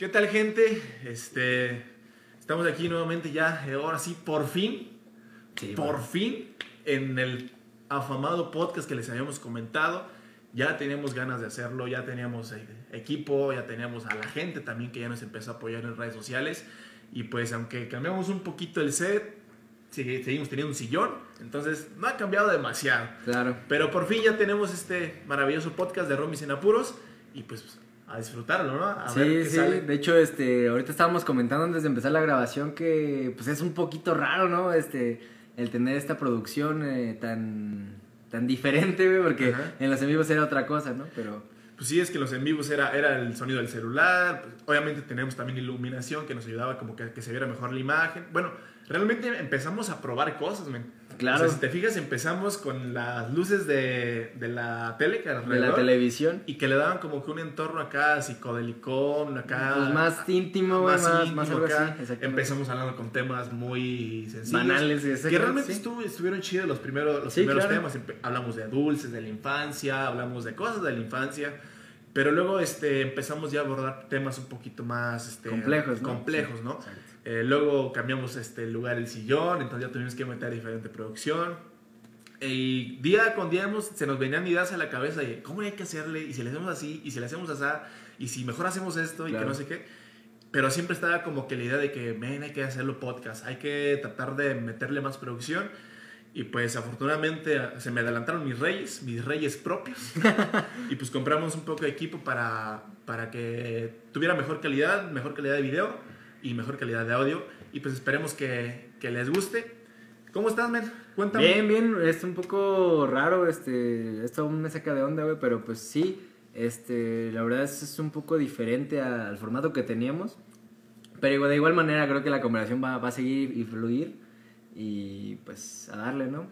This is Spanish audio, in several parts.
¿Qué tal gente? Este, estamos aquí nuevamente ya, eh, ahora sí, por fin, Sí, por fin, en el afamado podcast que les habíamos comentado. Ya teníamos ganas de hacerlo, ya teníamos eh, equipo, ya teníamos a la gente también que ya nos empezó a apoyar en redes sociales. Y pues aunque cambiamos un poquito el set, seguimos teniendo un sillón, entonces no ha cambiado demasiado. Claro. Pero por fin ya tenemos este maravilloso podcast de Romis en Apuros y pues a disfrutarlo, ¿no? A ver sí, qué sí. sale. De hecho, este, ahorita estábamos comentando antes de empezar la grabación que pues es un poquito raro, ¿no? Este, el tener esta producción eh, tan, tan diferente, güey, porque Ajá. en los en vivos era otra cosa, ¿no? Pero Pues sí, es que los en vivos era, era el sonido del celular. pues, obviamente tenemos también iluminación que nos ayudaba como que, que se viera mejor la imagen. Bueno, realmente empezamos a probar cosas, men. Claro. O sea, si te fijas, empezamos con las luces de, de la tele que de la alrededor, televisión, Y que le daban como que un entorno acá psicodelicón, acá... pues más íntimo, más, más, íntimo algo acá. así. Empezamos hablando con temas muy sencillos. Banales, Que realmente sí. estuvo- estuvieron chidos los primeros, los Sí, primeros claro. temas. Hablamos de dulces, de la infancia, hablamos de cosas de la infancia. Pero luego este, empezamos ya a abordar temas un poquito más este, Complejos, ¿no? complejos, Sí, ¿no? exacto. Eh, luego cambiamos este, el lugar del sillón, entonces ya tuvimos que meter diferente producción. Y día con día hemos- se nos venían ideas a la cabeza de cómo hay que hacerle, y si le hacemos así, y si le hacemos así, y si mejor hacemos esto, y Claro. que no sé qué. Pero siempre estaba como que la idea de que, men, hay que hacerlo podcast, hay que tratar de meterle más producción. Y pues afortunadamente se me adelantaron mis reyes, mis reyes propios. y pues compramos un poco de equipo para, para que tuviera mejor calidad, mejor calidad de video y mejor calidad de audio. Y pues esperemos que, que les guste. ¿Cómo estás, men? Cuéntame. Bien, bien, es un poco raro, este, esto aún me saca de onda, güey, pero pues sí, este, la verdad es, es un poco diferente al formato que teníamos, pero de igual manera creo que la conversación va, va a seguir y fluir y pues a darle, ¿no?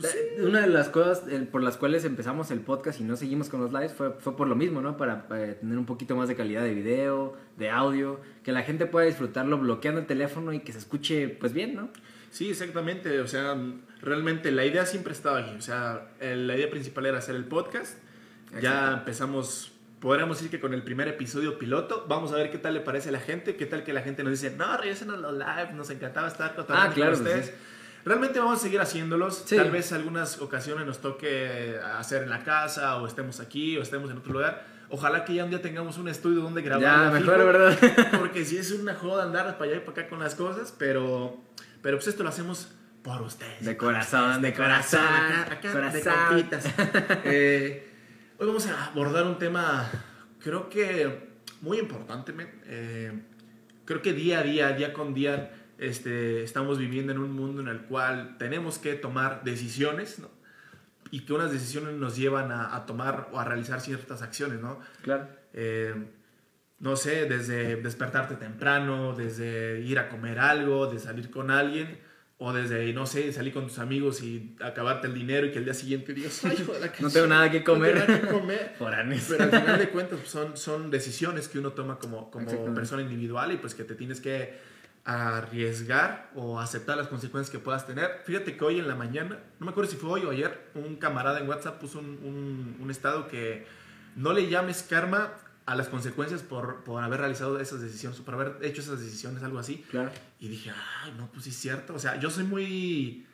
Pues Una de las cosas por las cuales empezamos el podcast y no seguimos con los lives fue, fue por lo mismo, ¿no? Para, tener un poquito más de calidad de video, de audio, que la gente pueda disfrutarlo bloqueando el teléfono y que se escuche pues bien, ¿no? Sí, exactamente. O sea, realmente la idea siempre estaba aquí. O sea, la idea principal era hacer el podcast. Ya empezamos, podríamos decir que con el primer episodio piloto. Vamos a ver qué tal le parece a la gente. Qué tal que la gente nos dice, no, regresen a los live. Nos encantaba estar Ah, claro, con pues ustedes. sí. Realmente vamos a seguir haciéndolos. Sí. Tal vez algunas ocasiones nos toque hacer en la casa o estemos aquí o estemos en otro lugar. Ojalá que ya un día tengamos un estudio donde grabar. Ya, fijo. mejor, ¿verdad? Porque sí es una joda andar para allá y para acá con las cosas, pero, pero pues esto lo hacemos por ustedes. De corazón, ustedes, de corazón, acá, acá de corazón. compitas. Eh, hoy vamos a abordar un tema, creo que muy importante. Eh, creo que día a día, día con día, este, estamos viviendo en un mundo en el cual tenemos que tomar decisiones, ¿no? Y que unas decisiones nos llevan a, a tomar o a realizar ciertas acciones, ¿no? Claro. Eh, no sé, desde despertarte temprano, desde ir a comer algo, de salir con alguien, o desde, no sé, salir con tus amigos y acabarte el dinero y que el día siguiente digas, "Ay, hijo de la No tengo nada que comer. No tengo nada que comer. Foráneos. Pero al final de cuentas pues, son, son decisiones que uno toma como, como persona individual y pues que te tienes que arriesgar o aceptar las consecuencias que puedas tener. Fíjate que hoy en la mañana, no me acuerdo si fue hoy o ayer, un camarada en WhatsApp puso un, un- un estado que no le llames karma a las consecuencias por, por haber realizado esas decisiones, por haber hecho esas decisiones, algo así. Claro. Y dije, ay, no, pues sí es cierto. O sea, yo soy muy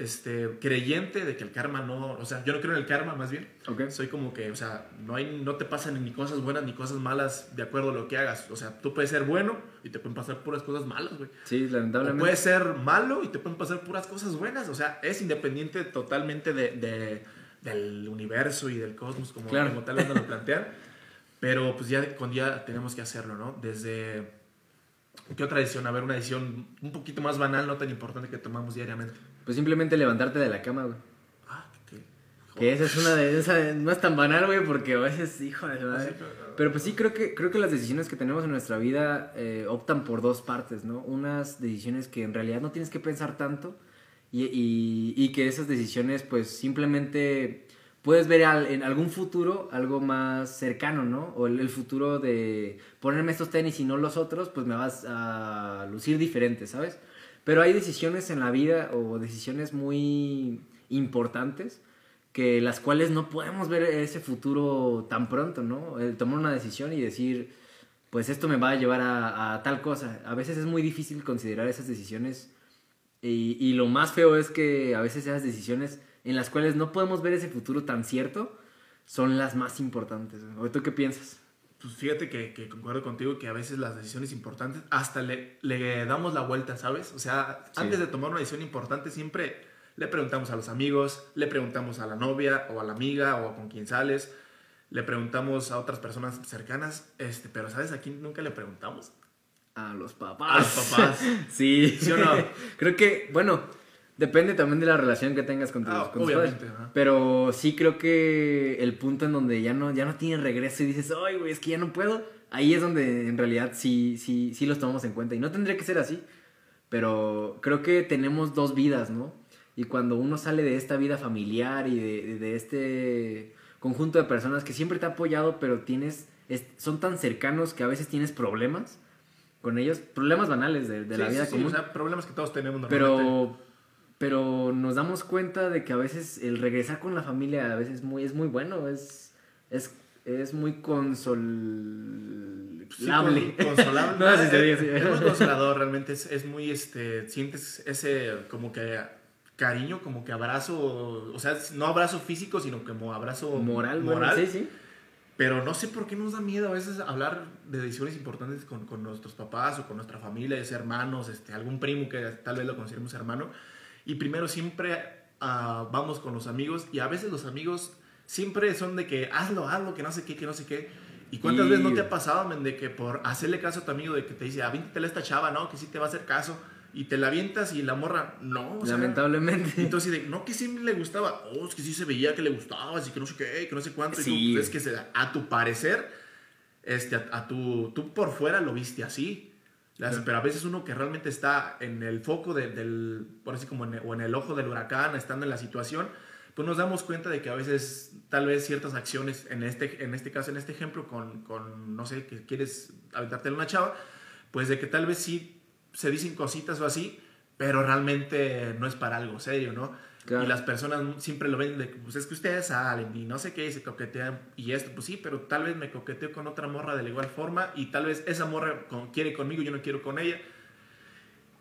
este, creyente de que el karma no, o sea, yo no creo en el karma más bien. Ok. Soy como que, o sea, no, hay, no te pasan ni cosas buenas ni cosas malas de acuerdo a lo que hagas. O sea, tú puedes ser bueno y te pueden pasar puras cosas malas, güey. Sí, O lamentablemente. puedes ser malo y te pueden pasar puras cosas buenas. O sea, es independiente totalmente de, de- del universo y del cosmos, como, Claro. como tal vez nos lo plantean. Pero pues ya con día tenemos que hacerlo, ¿no? Desde... ¿Qué otra decisión? A ver, una decisión un poquito más banal, no tan importante que tomamos diariamente. Pues simplemente levantarte de la cama, güey. Ah, qué... Que esa es una de esas. No es tan banal, güey, porque a veces, hijo de madre. Así que- Pero pues sí, creo que, creo que las decisiones que tenemos en nuestra vida eh, optan por dos partes, ¿no? Unas decisiones que en realidad no tienes que pensar tanto y, y- y que esas decisiones pues simplemente puedes ver al- en algún futuro algo más cercano, ¿no? O el, el futuro de ponerme estos tenis y no los otros, pues me vas a lucir diferente, ¿sabes? Pero hay decisiones en la vida o decisiones muy importantes que las cuales no podemos ver ese futuro tan pronto, ¿no? El tomar una decisión y decir, pues esto me va a llevar a, a tal cosa. A veces es muy difícil considerar esas decisiones y, y lo más feo es que a veces esas decisiones en las cuales no podemos ver ese futuro tan cierto son las más importantes. ¿O tú qué piensas? Pues fíjate que, que concuerdo contigo que a veces las decisiones importantes hasta le, le damos la vuelta, ¿sabes? O sea, Sí. antes de tomar una decisión importante siempre le preguntamos a los amigos, le preguntamos a la novia o a la amiga o con quien sales, le preguntamos a otras personas cercanas, este, pero ¿sabes a quién nunca le preguntamos? A los papás. A los papás. sí. ¿Sí o no? creo que, bueno, depende también de la relación que tengas con tus, Ah, con tus padres. Pero sí creo que el punto en donde ya no, ya no tiene regreso y dices, ay, güey, es que ya no puedo. Ahí es donde en realidad sí, sí, sí los tomamos en cuenta. Y no tendría que ser así. Pero creo que tenemos dos vidas, ¿no? Y cuando uno sale de esta vida familiar y de, de este conjunto de personas que siempre te ha apoyado, pero tienes, es- son tan cercanos que a veces tienes problemas con ellos, problemas banales de, de la Sí, vida sí, sí, común. o sea, problemas que todos tenemos normalmente. pero, pero nos damos cuenta de que a veces el regresar con la familia a veces es muy, es muy bueno, es, es, es muy consolable. Sí, con- consolable. No, sí, sí, es, sí. es muy consolador, realmente. Es, es muy, este, sientes ese como que cariño, como que abrazo, o sea, no abrazo físico, sino como abrazo moral, bueno, moral. sí, sí. Pero no sé por qué nos da miedo a veces hablar de decisiones importantes con, con nuestros papás o con nuestra familia, hermanos, este, algún primo que tal vez lo consideremos hermano. Y primero siempre ah, vamos con los amigos y a veces los amigos siempre son de que hazlo, hazlo, que no sé qué, que no sé qué. ¿Y cuántas Y- veces no te ha pasado, men, de que por hacerle caso a tu amigo de que te dice, aviéntatela a esta chava, ¿no? Que sí te va a hacer caso. Y te la avientas y la morra, no. o sea, Lamentablemente. entonces, de, no, que sí le gustaba. Oh, es que sí se veía que le gustaba, así que no sé qué, que no sé cuánto. Y Sí, tú, pues, es que se- a tu parecer, este, a, a tu, tú por fuera lo viste así. Las- Sí. Pero a veces uno que realmente está en el foco de- del, por así como en el, o en el ojo del huracán, estando en la situación, pues nos damos cuenta de que a veces tal vez ciertas acciones, en este, en este caso, en este ejemplo, con, con no sé, que quieres aventarte una chava, pues de que tal vez sí se dicen cositas o así, pero realmente no es para algo serio, ¿no? Claro. Y las personas siempre lo ven de que, pues es que ustedes salen y no sé qué, y se coquetean y esto, pues sí, pero tal vez me coqueteo con otra morra de la igual forma y tal vez esa morra con- quiere conmigo, yo no quiero con ella.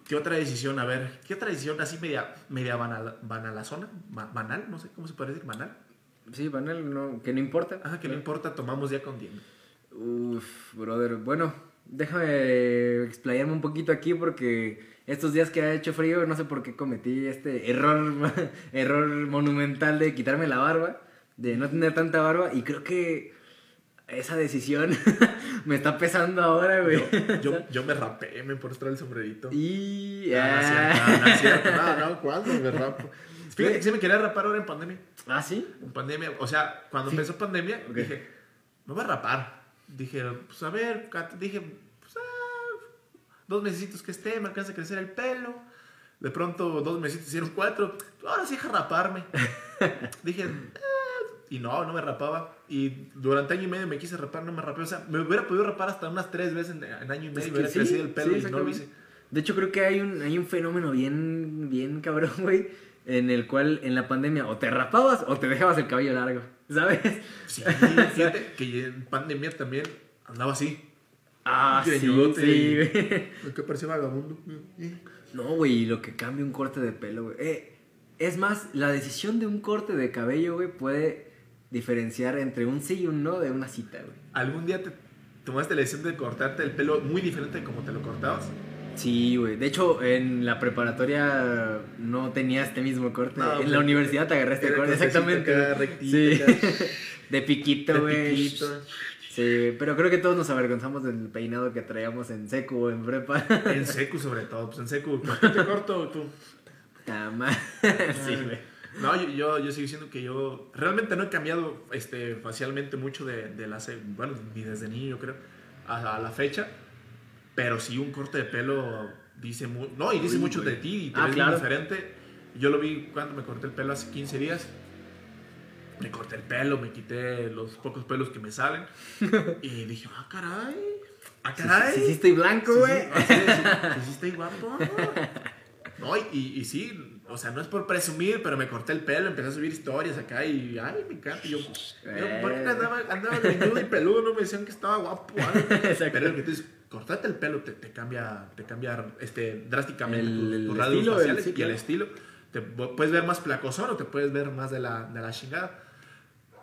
¿Qué otra decisión? A ver, ¿qué otra decisión así media, media banal, banalazona? Ba- ¿Banal? No sé cómo se puede decir, banal. Sí, Vanel, no, que no importa. Ajá, que no importa, tomamos ya con tiempo. Uf, brother. Bueno, déjame explayarme un poquito aquí porque estos días que ha hecho frío, no sé por qué cometí este error, error monumental de quitarme la barba, de no tener tanta barba y creo que esa decisión me está pesando ahora, güey. Yo, yo, yo me rapé, me traer el sombrerito. Y... Ah, no es cierto, no, no es cierto. No, no, ¿cuándo me rapo? Fíjate que sí me quería rapar ahora en pandemia. ¿Ah, sí? En pandemia, o sea, cuando empezó pandemia, Ok. dije, me voy a rapar. Dije, pues a ver, dije, ah, dos mesecitos que esté, me alcanza a crecer el pelo. De pronto, dos mesecitos hicieron cuatro. Ahora sí, deja raparme. dije, "Ah", y no, no me rapaba. Y durante año y medio me quise rapar, no me rapé. O sea, me hubiera podido rapar hasta unas tres veces en, en año y medio. Es que hubiera sí, crecido el pelo sí, y no lo hice. De hecho, creo que hay un, hay un fenómeno bien, bien cabrón, güey, en el cual en la pandemia o te rapabas o te dejabas el cabello largo, ¿sabes? Sí, fíjate que en pandemia también andaba así. Ah, sí, güey. Que parecía vagabundo. No, güey, lo que cambia un corte de pelo, güey. Eh, es más, la decisión de un corte de cabello, güey, puede diferenciar entre un sí y un no de una cita, güey. ¿Algún día te tomaste la decisión de cortarte el pelo muy diferente de como te lo cortabas? Sí, güey. De hecho, en la preparatoria no tenía este mismo corte. No, en la universidad te agarré este corte, exactamente. rectito sí. De piquito, güey. Sí, pero creo que todos nos avergonzamos del peinado que traíamos en seco o en prepa. En secu sobre todo, pues en secu, ¿por qué te corto tú? Jamás. sí, güey. No, yo, yo, yo sigo diciendo que yo realmente no he cambiado este, facialmente mucho de, de la, bueno, ni desde niño yo creo, a, la fecha, pero sí un corte de pelo dice no, y dice Uy, mucho güey. de ti y te Ah, ves claro. diferente. Yo lo vi cuando me corté el pelo hace 15 días. Me corté el pelo, me quité los pocos pelos que me salen y dije, ah, caray, ah, caray. Sí, sí, estoy blanco, Sí, güey. sí, sí, sí, sí, sí estoy guapo. No, y, y sí, o sea, no es por presumir, pero me corté el pelo, empecé a subir historias acá y, ay, me encanta. Y yo, yo ¿por qué andaba, andaba greñudo y peludo? No me decían que estaba guapo. Pero que tú dices, cortarte el pelo te, te cambia, te cambia este, drásticamente El- el estilo, el- sí, y el estilo. Te pu- puedes ver más placosón o te puedes ver más de la, de la chingada.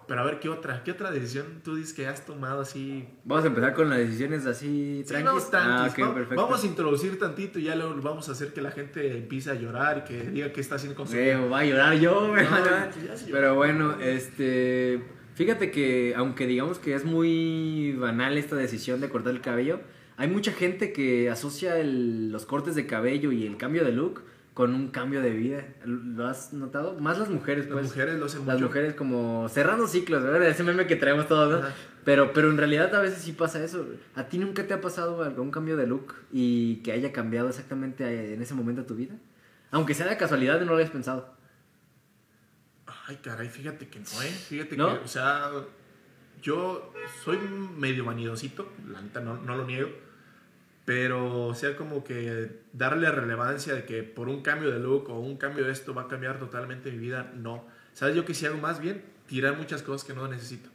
Pero a ver, ¿qué otra? ¿Qué otra decisión tú dices que has tomado así? Vamos a empezar con las decisiones así Sí, vamos, ah, tantis, ok, vamos- vamos a introducir tantito y ya luego vamos a hacer que la gente empiece a llorar y que diga qué está haciendo con su Eh, va a llorar yo. No, ya Pero bueno, este. Fíjate que, aunque digamos que es muy banal esta decisión de cortar el cabello, hay mucha gente que asocia el- los cortes de cabello y el cambio de look con un cambio de vida. ¿Lo has notado? Más las mujeres, Las pues. mujeres lo hacen Las mujeres como cerrando ciclos, ¿verdad? Ese meme que traemos todos, ¿no? Pero, pero en realidad a veces sí pasa eso. ¿A ti nunca te ha pasado algún cambio de look y que haya cambiado exactamente en ese momento de tu vida? Aunque sea de casualidad, no lo habías pensado. Ay, caray, fíjate que no, ¿eh? Fíjate ¿No? que, o sea, yo soy medio vanidosito, la neta no, no lo niego, pero o sea, como que darle relevancia de que por un cambio de look o un cambio de esto va a cambiar totalmente mi vida, no. ¿Sabes? Yo que si hago más bien, tirar muchas cosas que no necesito.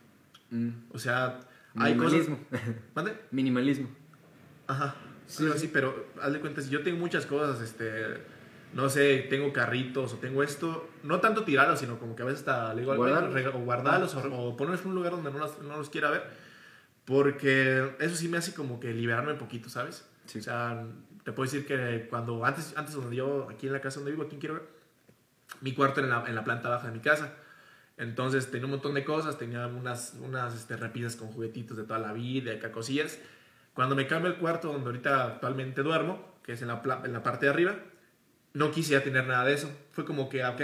Mm. O sea, hay cosas... Minimalismo. ¿Mande? Minimalismo. Ajá, Sí, sí, sí. sí, pero haz de cuenta, si yo tengo muchas cosas, este, no sé, tengo carritos o tengo esto, no tanto tirarlos, sino como que a veces hasta le digo, Guardarlos. o guardarlos o, o ponerlos en un lugar donde no los, no los quiera ver, porque eso sí me hace como que liberarme un poquito, ¿sabes? Sí. O sea, te puedo decir que cuando, antes, antes donde yo, aquí en la casa donde vivo, aquí en Quiero ver, mi cuarto era en la, en la planta baja de mi casa. Entonces tenía un montón de cosas, tenía unas, unas este, repisas con juguetitos de toda la vida, acá cosillas. Cuando me cambio el cuarto donde ahorita actualmente duermo, que es en la, en la parte de arriba, no quise ya tener nada de eso. Fue como que, ok,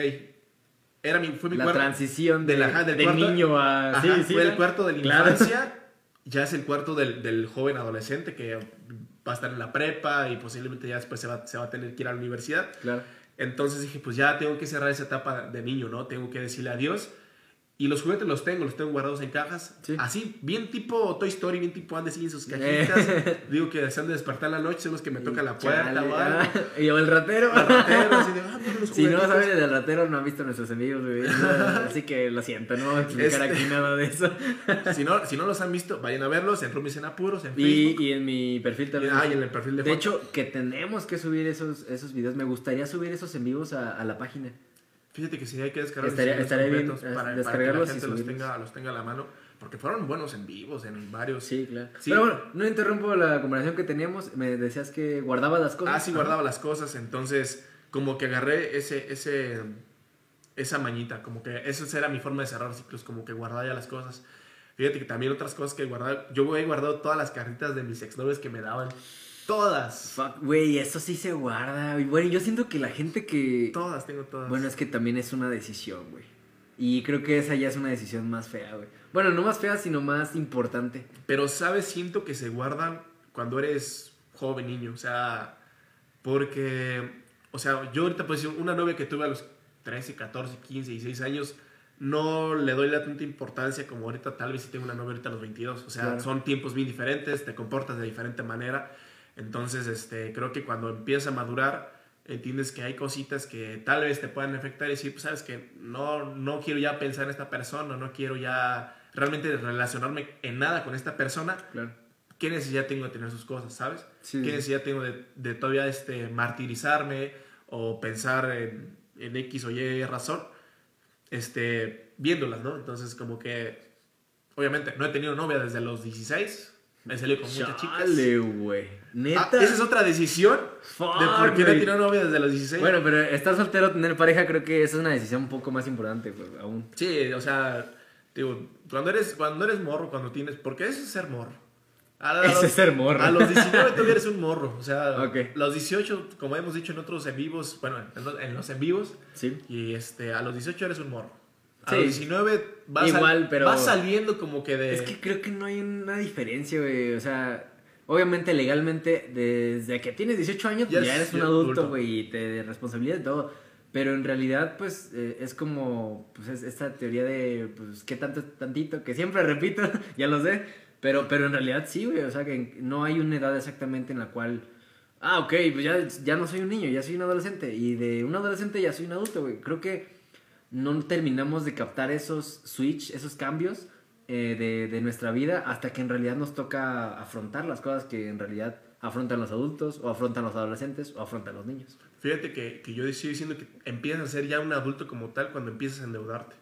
era mi, fue mi La cuarto. transición de, del- ajá, del de cuarto- niño a... Ajá, sí, sí, fue el ¿no? cuarto de la Claro. infancia, ya es el cuarto del, del joven adolescente que va a estar en la prepa y posiblemente ya después se va, se va a tener que ir a la universidad. Claro. Entonces dije, pues ya tengo que cerrar esa etapa de niño, ¿no? Tengo que decirle adiós. Y los juguetes los tengo, los tengo guardados en cajas. Sí. Así, bien tipo Toy Story, bien tipo Andes en sus cajitas. Digo que se han de despertar la noche, son los que me tocan la puerta Chale, o algo. ah, Y o el ratero. El ratero, así de, ah, los Si no saben del ratero, no han visto nuestros amigos, güey. Así que lo siento, no voy a explicar Este- aquí nada de eso. Si no, si no los han visto, vayan a verlos en Rumis en Apuros, en Y, Facebook. y en mi perfil también. Ah, y en el perfil de De hecho, que tenemos que subir esos, esos videos. Me gustaría subir esos en vivos a, a la página. Fíjate que sí hay que descargar Estaría- los estaría bien, eh, para, para que descargarlos la gente los tenga, los tenga a la mano. Porque fueron buenos en vivos, en varios. Sí, claro. Sí. Pero bueno, no interrumpo la conversación que teníamos. Me decías que guardabas las cosas. Ah, sí, guardaba las cosas. Entonces, como que agarré ese, ese, esa mañita. Como que esa era mi forma de cerrar ciclos. Como que guardaba ya las cosas. Fíjate que también otras cosas que guardaba. Yo he guardado todas las cartitas de mis exnovios que me daban. Todas. Fuck, güey, eso sí se guarda. Y bueno, yo siento que la gente que. Todas, tengo todas. Bueno, es que también es una decisión, güey. Y creo que esa ya es una decisión más fea, güey. Bueno, no más fea, sino más importante. Pero, ¿sabes? Siento que se guardan cuando eres joven, niño. O sea, porque, o sea, yo ahorita, pues, una novia que tuve a los 13, 14, 15, 16 años, no le doy la tanta importancia como ahorita, tal vez si tengo una novia ahorita a los 22. O sea, Claro. son tiempos bien diferentes, te comportas de diferente manera. Entonces, este, creo que cuando empiezas a madurar, entiendes que hay cositas que tal vez te puedan afectar y decir, pues sabes que no, no quiero ya pensar en esta persona, no quiero ya realmente relacionarme en nada con esta persona. Claro. ¿Qué necesidad tengo de tener sus cosas, sabes? Sí. ¿Qué necesidad tengo de, de todavía este, martirizarme o pensar en, en X o Y razón? Este, viéndolas, ¿no? Entonces, como que, obviamente, no he tenido novia desde los 16. Me salí con muchas chicas. Chale, güey. Ah, Neta. esa es otra decisión Fuck, de por qué no tenido novia desde los 16. Bueno, pero estar soltero, tener pareja, creo que esa es una decisión un poco más importante, güey, aún. Sí, o sea, digo, cuando eres, cuando eres morro, cuando tienes, porque eso es ser morro. A Eso es ser morro. A los 19 todavía eres un morro, o sea, Ok. los 18, como hemos dicho en otros en vivos, bueno, en los, en los en vivos, Sí. y este, a los 18 eres un morro. A Sí. los 19 vas, Igual, sal- pero- vas saliendo como que de... Es que creo que no hay una diferencia, güey. O sea, obviamente legalmente, desde que tienes 18 años, Ya ya, eres un adulto. güey, y te responsabilidad de todo. Pero en realidad, pues, eh, es como, pues, es esta teoría de, pues, ¿qué tanto tantito? Que siempre repito, ya lo sé. Pero, pero en realidad sí, güey. O sea, que no hay una edad exactamente en la cual Ah, ok, pues ya, ya no soy un niño, ya soy un adolescente. Y de un adolescente ya soy un adulto, güey. Creo que no terminamos de captar esos switch, esos cambios eh, de, de nuestra vida hasta que en realidad nos toca afrontar las cosas que en realidad afrontan los adultos, o afrontan los adolescentes, o afrontan los niños. Fíjate que, que yo estoy diciendo que empiezas a ser ya un adulto como tal cuando empiezas a endeudarte.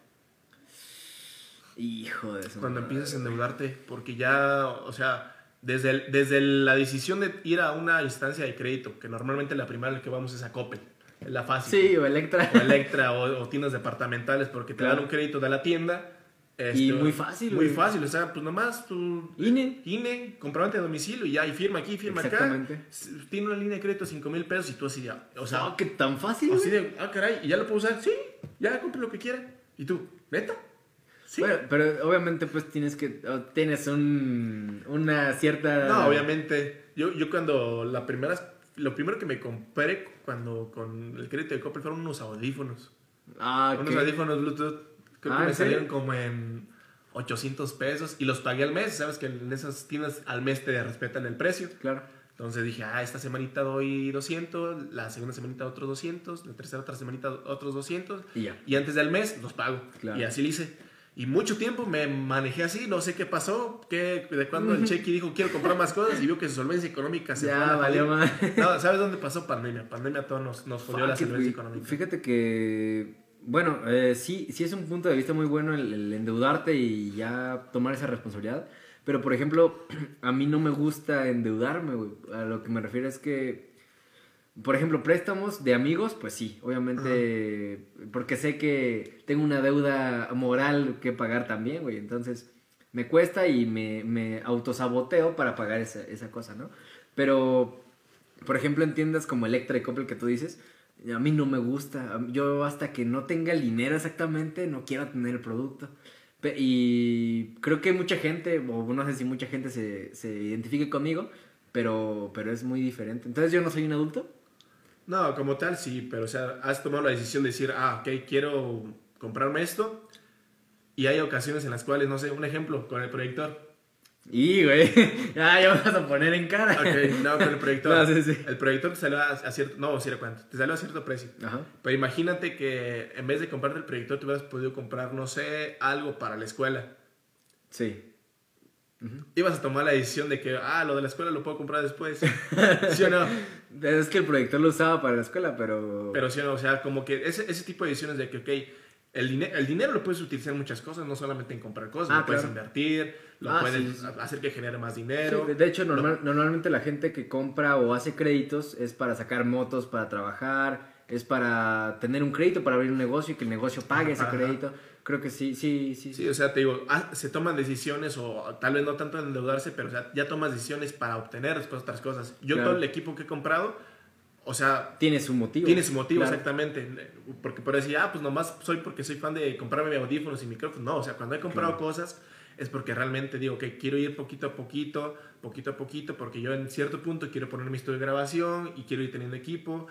Hijo de eso. Cuando empiezas a endeudarte, porque ya, o sea, desde, el- desde la decisión de ir a una instancia de crédito, que normalmente la primera en la que vamos es a Coppel, la fácil. Sí, o Electra. O Electra o, o tiendas departamentales, porque te Claro. dan un crédito de la tienda. este, Y muy fácil, Muy güey. fácil, o sea, pues nomás tu INE. INE, comprobante de domicilio y ya, y firma aquí, firma acá. Exactamente. S- Tiene una línea de crédito de 5 mil pesos y tú así ya. O sea, No, que tan fácil. así güey. de, ah, caray, ¿y ya lo puedo usar? Sí, ya compre lo que quiera. ¿Y tú? ¿Neta? Sí. Bueno, pero obviamente pues tienes que, tienes un, una cierta... No, obviamente. Yo, yo cuando la primera, lo primero que me compré cuando con el crédito de Coppel fueron unos audífonos. Ah, Unos ¿qué? audífonos Bluetooth. Creo Ah, que me ¿en serio? salieron como en 800 pesos y los pagué al mes. Sabes que en esas tiendas al mes te respetan el precio. Claro. Entonces dije, ah, esta semanita doy 200, la segunda semanita otros 200, la tercera otra semanita otros 200 Y ya. y antes del mes los pago. Claro. Y así lo hice. Y mucho tiempo me manejé así, no sé qué pasó, qué, de cuando el cheque dijo quiero comprar más cosas y vio que su solvencia económica se Ya, fue valió. No, ¿sabes dónde pasó pandemia? Pandemia a todos nos, nos jodió la solvencia económica. Fíjate que, bueno, eh, sí, sí es un punto de vista muy bueno el, el endeudarte y ya tomar esa responsabilidad. Pero, por ejemplo, a mí no me gusta endeudarme, güey. A lo que me refiero es que, por ejemplo, préstamos de amigos, pues sí, obviamente, porque sé que tengo una deuda moral que pagar también, güey. Entonces, me cuesta y me, me autosaboteo para pagar esa, esa cosa, ¿no? Pero, por ejemplo, en tiendas como Electra y Coppel que tú dices, a mí no me gusta. Yo hasta que no tenga el dinero exactamente, no quiero tener el producto. Y creo que mucha gente, o no sé si mucha gente se, se identifique conmigo, pero, pero es muy diferente. Entonces yo no soy un adulto. No, como tal sí, pero o sea, has tomado la decisión de decir, ah, ok, quiero comprarme esto. Y hay ocasiones en las cuales, no sé, un ejemplo con el proyector. Y, güey, ya, ya me vas a poner en cara. Ok, no, con el proyector. No, sí, sí. El proyector te salió a, a cierto, no, era cuánto, te salió a cierto precio. Ajá. Pero imagínate que en vez de comprarte el proyector, te hubieras podido comprar, no sé, algo para la escuela. Sí. Ibas a tomar la decisión de que, ah, lo de la escuela lo puedo comprar después. ¿Sí o no? Es que el proyector lo usaba para la escuela, pero... Pero sí o no, o sea, como que ese, ese tipo de decisiones de que, ok, el, dine- el dinero lo puedes utilizar en muchas cosas, no solamente en comprar cosas, Ah, lo puedes invertir, lo Ah, puedes sí, hacer que genere más dinero. de- de hecho, Lo- normal- normalmente la gente que compra o hace créditos es para sacar motos, para trabajar, es para tener un crédito, para abrir un negocio y que el negocio pague ese Ajá. Creo que sí, sí, sí. Sí, o sea, te digo, ah, se toman decisiones o tal vez no tanto en endeudarse, pero o sea, ya tomas decisiones para obtener después otras cosas. Yo Claro. todo el equipo que he comprado, o sea, Tiene su motivo. tiene su motivo Claro. exactamente. Porque por decir, ah, pues nomás soy porque soy fan de comprarme audífonos y micrófonos. No, o sea, cuando he comprado Claro. cosas es porque realmente digo que quiero ir poquito a poquito, poquito a poquito, porque yo en cierto punto quiero poner mi estudio de grabación y quiero ir teniendo equipo,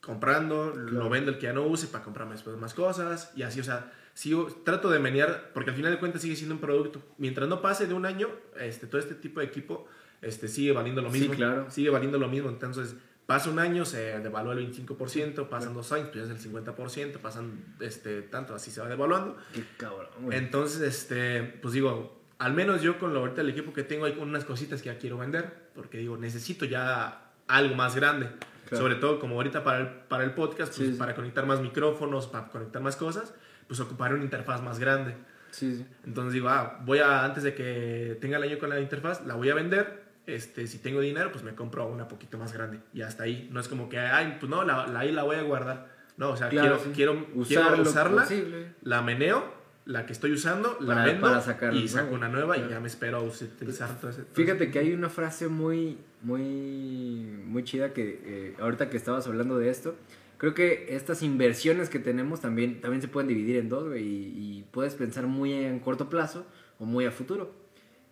comprando, lo vendo el que ya no use para comprarme después más cosas y así, o sea, sigo, trato de menear, porque al final de cuentas sigue siendo un producto. Mientras no pase de un año, este, todo este tipo de equipo este, sigue valiendo lo Sí, mismo. claro. Sigue valiendo lo mismo, entonces pasa un año, se devalúa el 25%, pasan dos años, pues ya es el 50%, pasan este, tanto, así se va devaluando. Qué cabrón, güey. Entonces, este, pues digo, al menos yo con lo ahorita el equipo que tengo hay unas cositas que ya quiero vender, porque digo, necesito ya algo más grande. Claro. Sobre todo como ahorita para el, para el podcast, pues Sí, sí. para conectar más micrófonos, para conectar más cosas, pues ocuparé una interfaz más grande. Sí, sí. Entonces digo, ah, voy a, antes de que tenga el año con la interfaz, la voy a vender. Este, si tengo dinero, pues me compro una poquito más grande. Y hasta ahí. No es como que, ay, pues no, la, la, ahí la voy a guardar. No, o sea, Claro, quiero, sí. quiero, Usar quiero usarla, posible. la meneo, la que estoy usando, la Para- vendo para sacar y saco una nueva y Claro. ya me espero a utilizar todo ese. todo Fíjate que hay una frase muy, muy, muy chida que eh, ahorita que estabas hablando de esto, creo que estas inversiones que tenemos también, también se pueden dividir en dos, güey, y, puedes pensar muy en corto plazo o muy a futuro.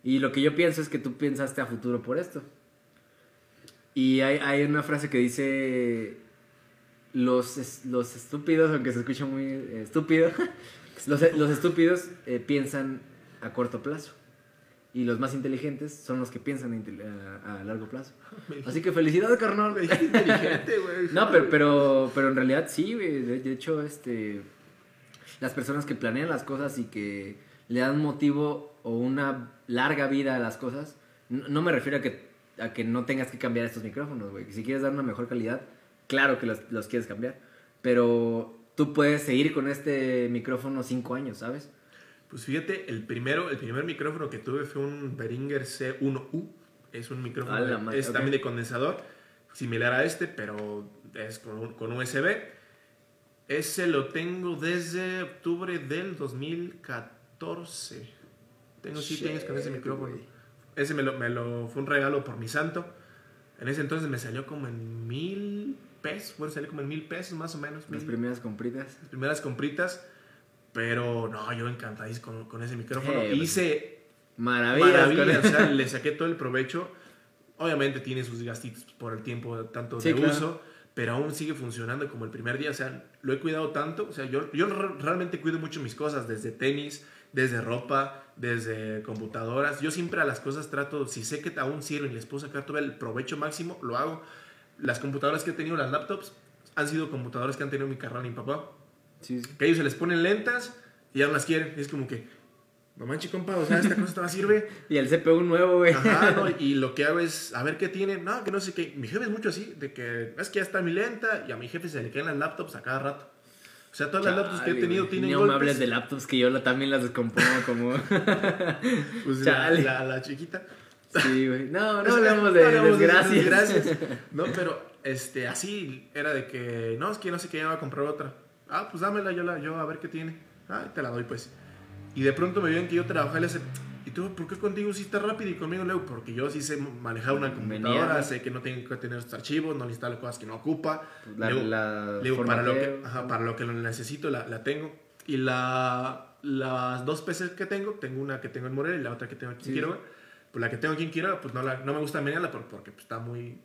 Y lo que yo pienso es que tú pensaste a futuro por esto. Y hay, una frase que dice, los, los estúpidos, aunque se escucha muy eh, estúpido, los, los estúpidos eh, piensan a corto plazo. Y los más inteligentes son los que piensan a, a largo plazo. Así que felicidades, carnal. Me inteligente, güey. No, pero, pero, pero en realidad sí, güey. De, de hecho, este, las personas que planean las cosas y que le dan motivo o una larga vida a las cosas, no, no me refiero a que, a que no tengas que cambiar estos micrófonos, güey. Si quieres dar una mejor calidad, claro que los, los quieres cambiar. Pero tú puedes seguir con este micrófono cinco años, ¿sabes? Pues fíjate, el primero, el primer micrófono que tuve fue un Behringer C1U. Es un micrófono, A la de- es ok. también de condensador, similar a este, pero es con, con USB. Ese lo tengo desde octubre del 2014. Tengo 7 años con ese micrófono. güey. Ese me lo, me lo fue un regalo por mi santo. En ese entonces me salió como en mil pesos. Bueno, salió como en mil pesos más o menos. Las mil- primeras compritas. las primeras compritas. Pero no, yo encantadísimo con, con ese micrófono. Eh, Hice Maravillas. maravillas, con- o sea, le saqué todo el provecho. Obviamente tiene sus gastitos por el tiempo tanto Sí, de claro. uso, pero aún sigue funcionando como el primer día. O sea, lo he cuidado tanto. O sea, yo, yo re- realmente cuido mucho mis cosas, desde tenis, desde ropa, desde computadoras. Yo siempre a las cosas trato, si sé que aún sirven y les puedo sacar todo el provecho máximo, lo hago. Las computadoras que he tenido, las laptops, han sido computadoras que han tenido mi carnal y mi papá Sí, sí. que ellos se les ponen lentas y ya no las quieren. Y es como que, no manches, compa, o sea, esta cosa todavía sirve. Y el CPU nuevo, güey. Ajá, ¿no? Y lo que hago es, a ver qué tiene. No, que no sé qué. Mi jefe es mucho así, de que es que ya está muy lenta y a mi jefe se le caen las laptops a cada rato. O sea, todas las laptops que he tenido güey. tienen No golpes. me hables de laptops que yo la- también las descompongo como... Pues la, Chale. la, la chiquita. sí, güey. No, no hablamos de no de desgracias. No, pero este, así era de que, no, es que no sé qué, ya voy a comprar otra. Ah, pues dámela, yo, la, yo a ver qué tiene. Ah, te la doy pues. Y de pronto me vieron que yo trabajaba y le hace, ¿y tú por qué contigo sí está rápido y conmigo luego? Porque yo sí sé manejar una computadora, Venía. sé que no tengo que tener estos archivos, no instalo cosas que no ocupa. La, Luego- la le digo, para lo, que, ajá, para lo que lo necesito la, la tengo. Y la, las dos PCs que tengo, tengo una que tengo en Morelia y la otra que tengo aquí en Sí. Quiroga. Pues la que tengo aquí en Quiroga, pues no, la, no me gusta menearla por- porque pues, está muy,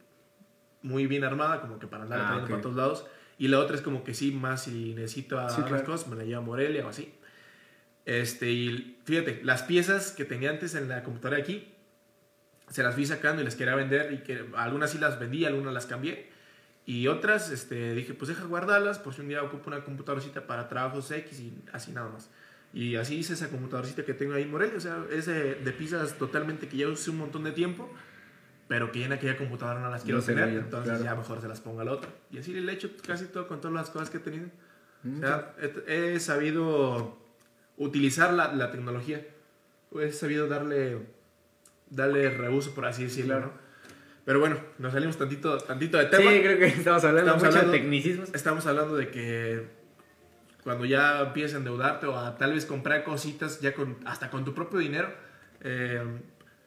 muy bien armada, como que para andar Ah, trayendo ok. para todos lados. Y la otra es como que sí, más si necesito a Sí, las claro. cosas, me la llevo a Morelia o así. Este, y fíjate, las piezas que tenía antes en la computadora aquí, se las fui sacando y las quería vender y que algunas sí las vendí, algunas las cambié. Y otras, este, dije, pues deja guardarlas por si un día ocupo una computadorcita para trabajos X y así nada más. Y así hice esa computadorcita que tengo ahí en Morelia. O sea, es de, de piezas totalmente que ya usé un montón de tiempo, pero que ya en aquella computadora no las quiero No tener. entonces claro. ya mejor se las pongo a la otra. Y así le he hecho casi todo con todas las cosas que he tenido. Mm, O sea, he, he sabido utilizar la, la tecnología. He sabido darle, darle reuso, por así decirlo, Claro. ¿no? Pero bueno, nos salimos tantito, tantito de Sí, tema. creo que estamos hablando Estamos hablando- de tecnicismos. Estamos hablando de que cuando ya empiezas a endeudarte o a tal vez comprar cositas ya con, hasta con tu propio dinero, eh,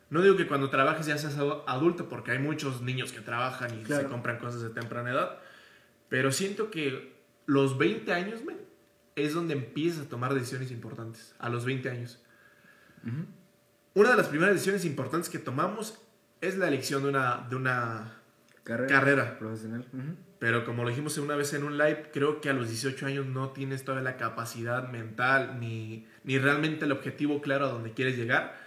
no digo que cuando trabajes ya seas adu- adulto, porque hay muchos niños que trabajan y Claro. se compran cosas de temprana edad, pero siento que los 20 años, men, es donde empiezas a tomar decisiones importantes, a los 20 años. Una de las primeras decisiones importantes que tomamos es la elección de una, de una Carrera. carrera. Profesional. Pero como lo dijimos una vez en un live, creo que a los 18 años no tienes toda la capacidad mental ni, ni realmente el objetivo claro a donde quieres llegar.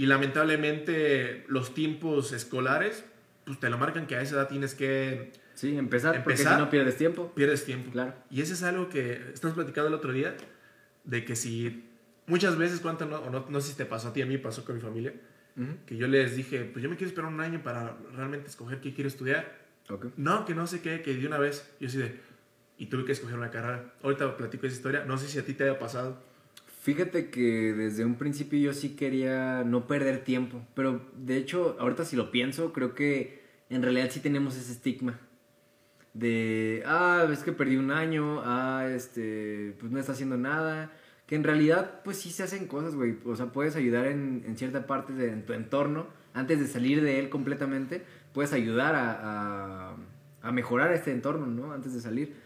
Y lamentablemente los tiempos escolares, pues te lo marcan que a esa edad tienes que... Sí, empezar, porque Empezar. si no pierdes tiempo. Pierdes tiempo. Claro. Y eso es algo que estamos platicando el otro día, de que si muchas veces, cuánto no, no, no sé si te pasó a ti, a mí pasó con mi familia, Ujú. que yo les dije, pues yo me quiero esperar un año para realmente escoger qué quiero estudiar. Ok. No, que no sé qué, que de una vez. Yo así de. Y tuve que escoger una carrera. Ahorita platico esa historia. No sé si a ti te haya pasado. Fíjate que desde un principio yo sí quería no perder tiempo, pero de hecho, ahorita si lo pienso, creo que en realidad sí tenemos ese estigma de, ah, es que perdí un año, ah, este, pues no está haciendo nada, que en realidad pues sí se hacen cosas, güey, o sea, puedes ayudar en, en cierta parte de tu entorno, antes de salir de él completamente, puedes ayudar a, a, a mejorar este entorno, ¿no? Antes de salir.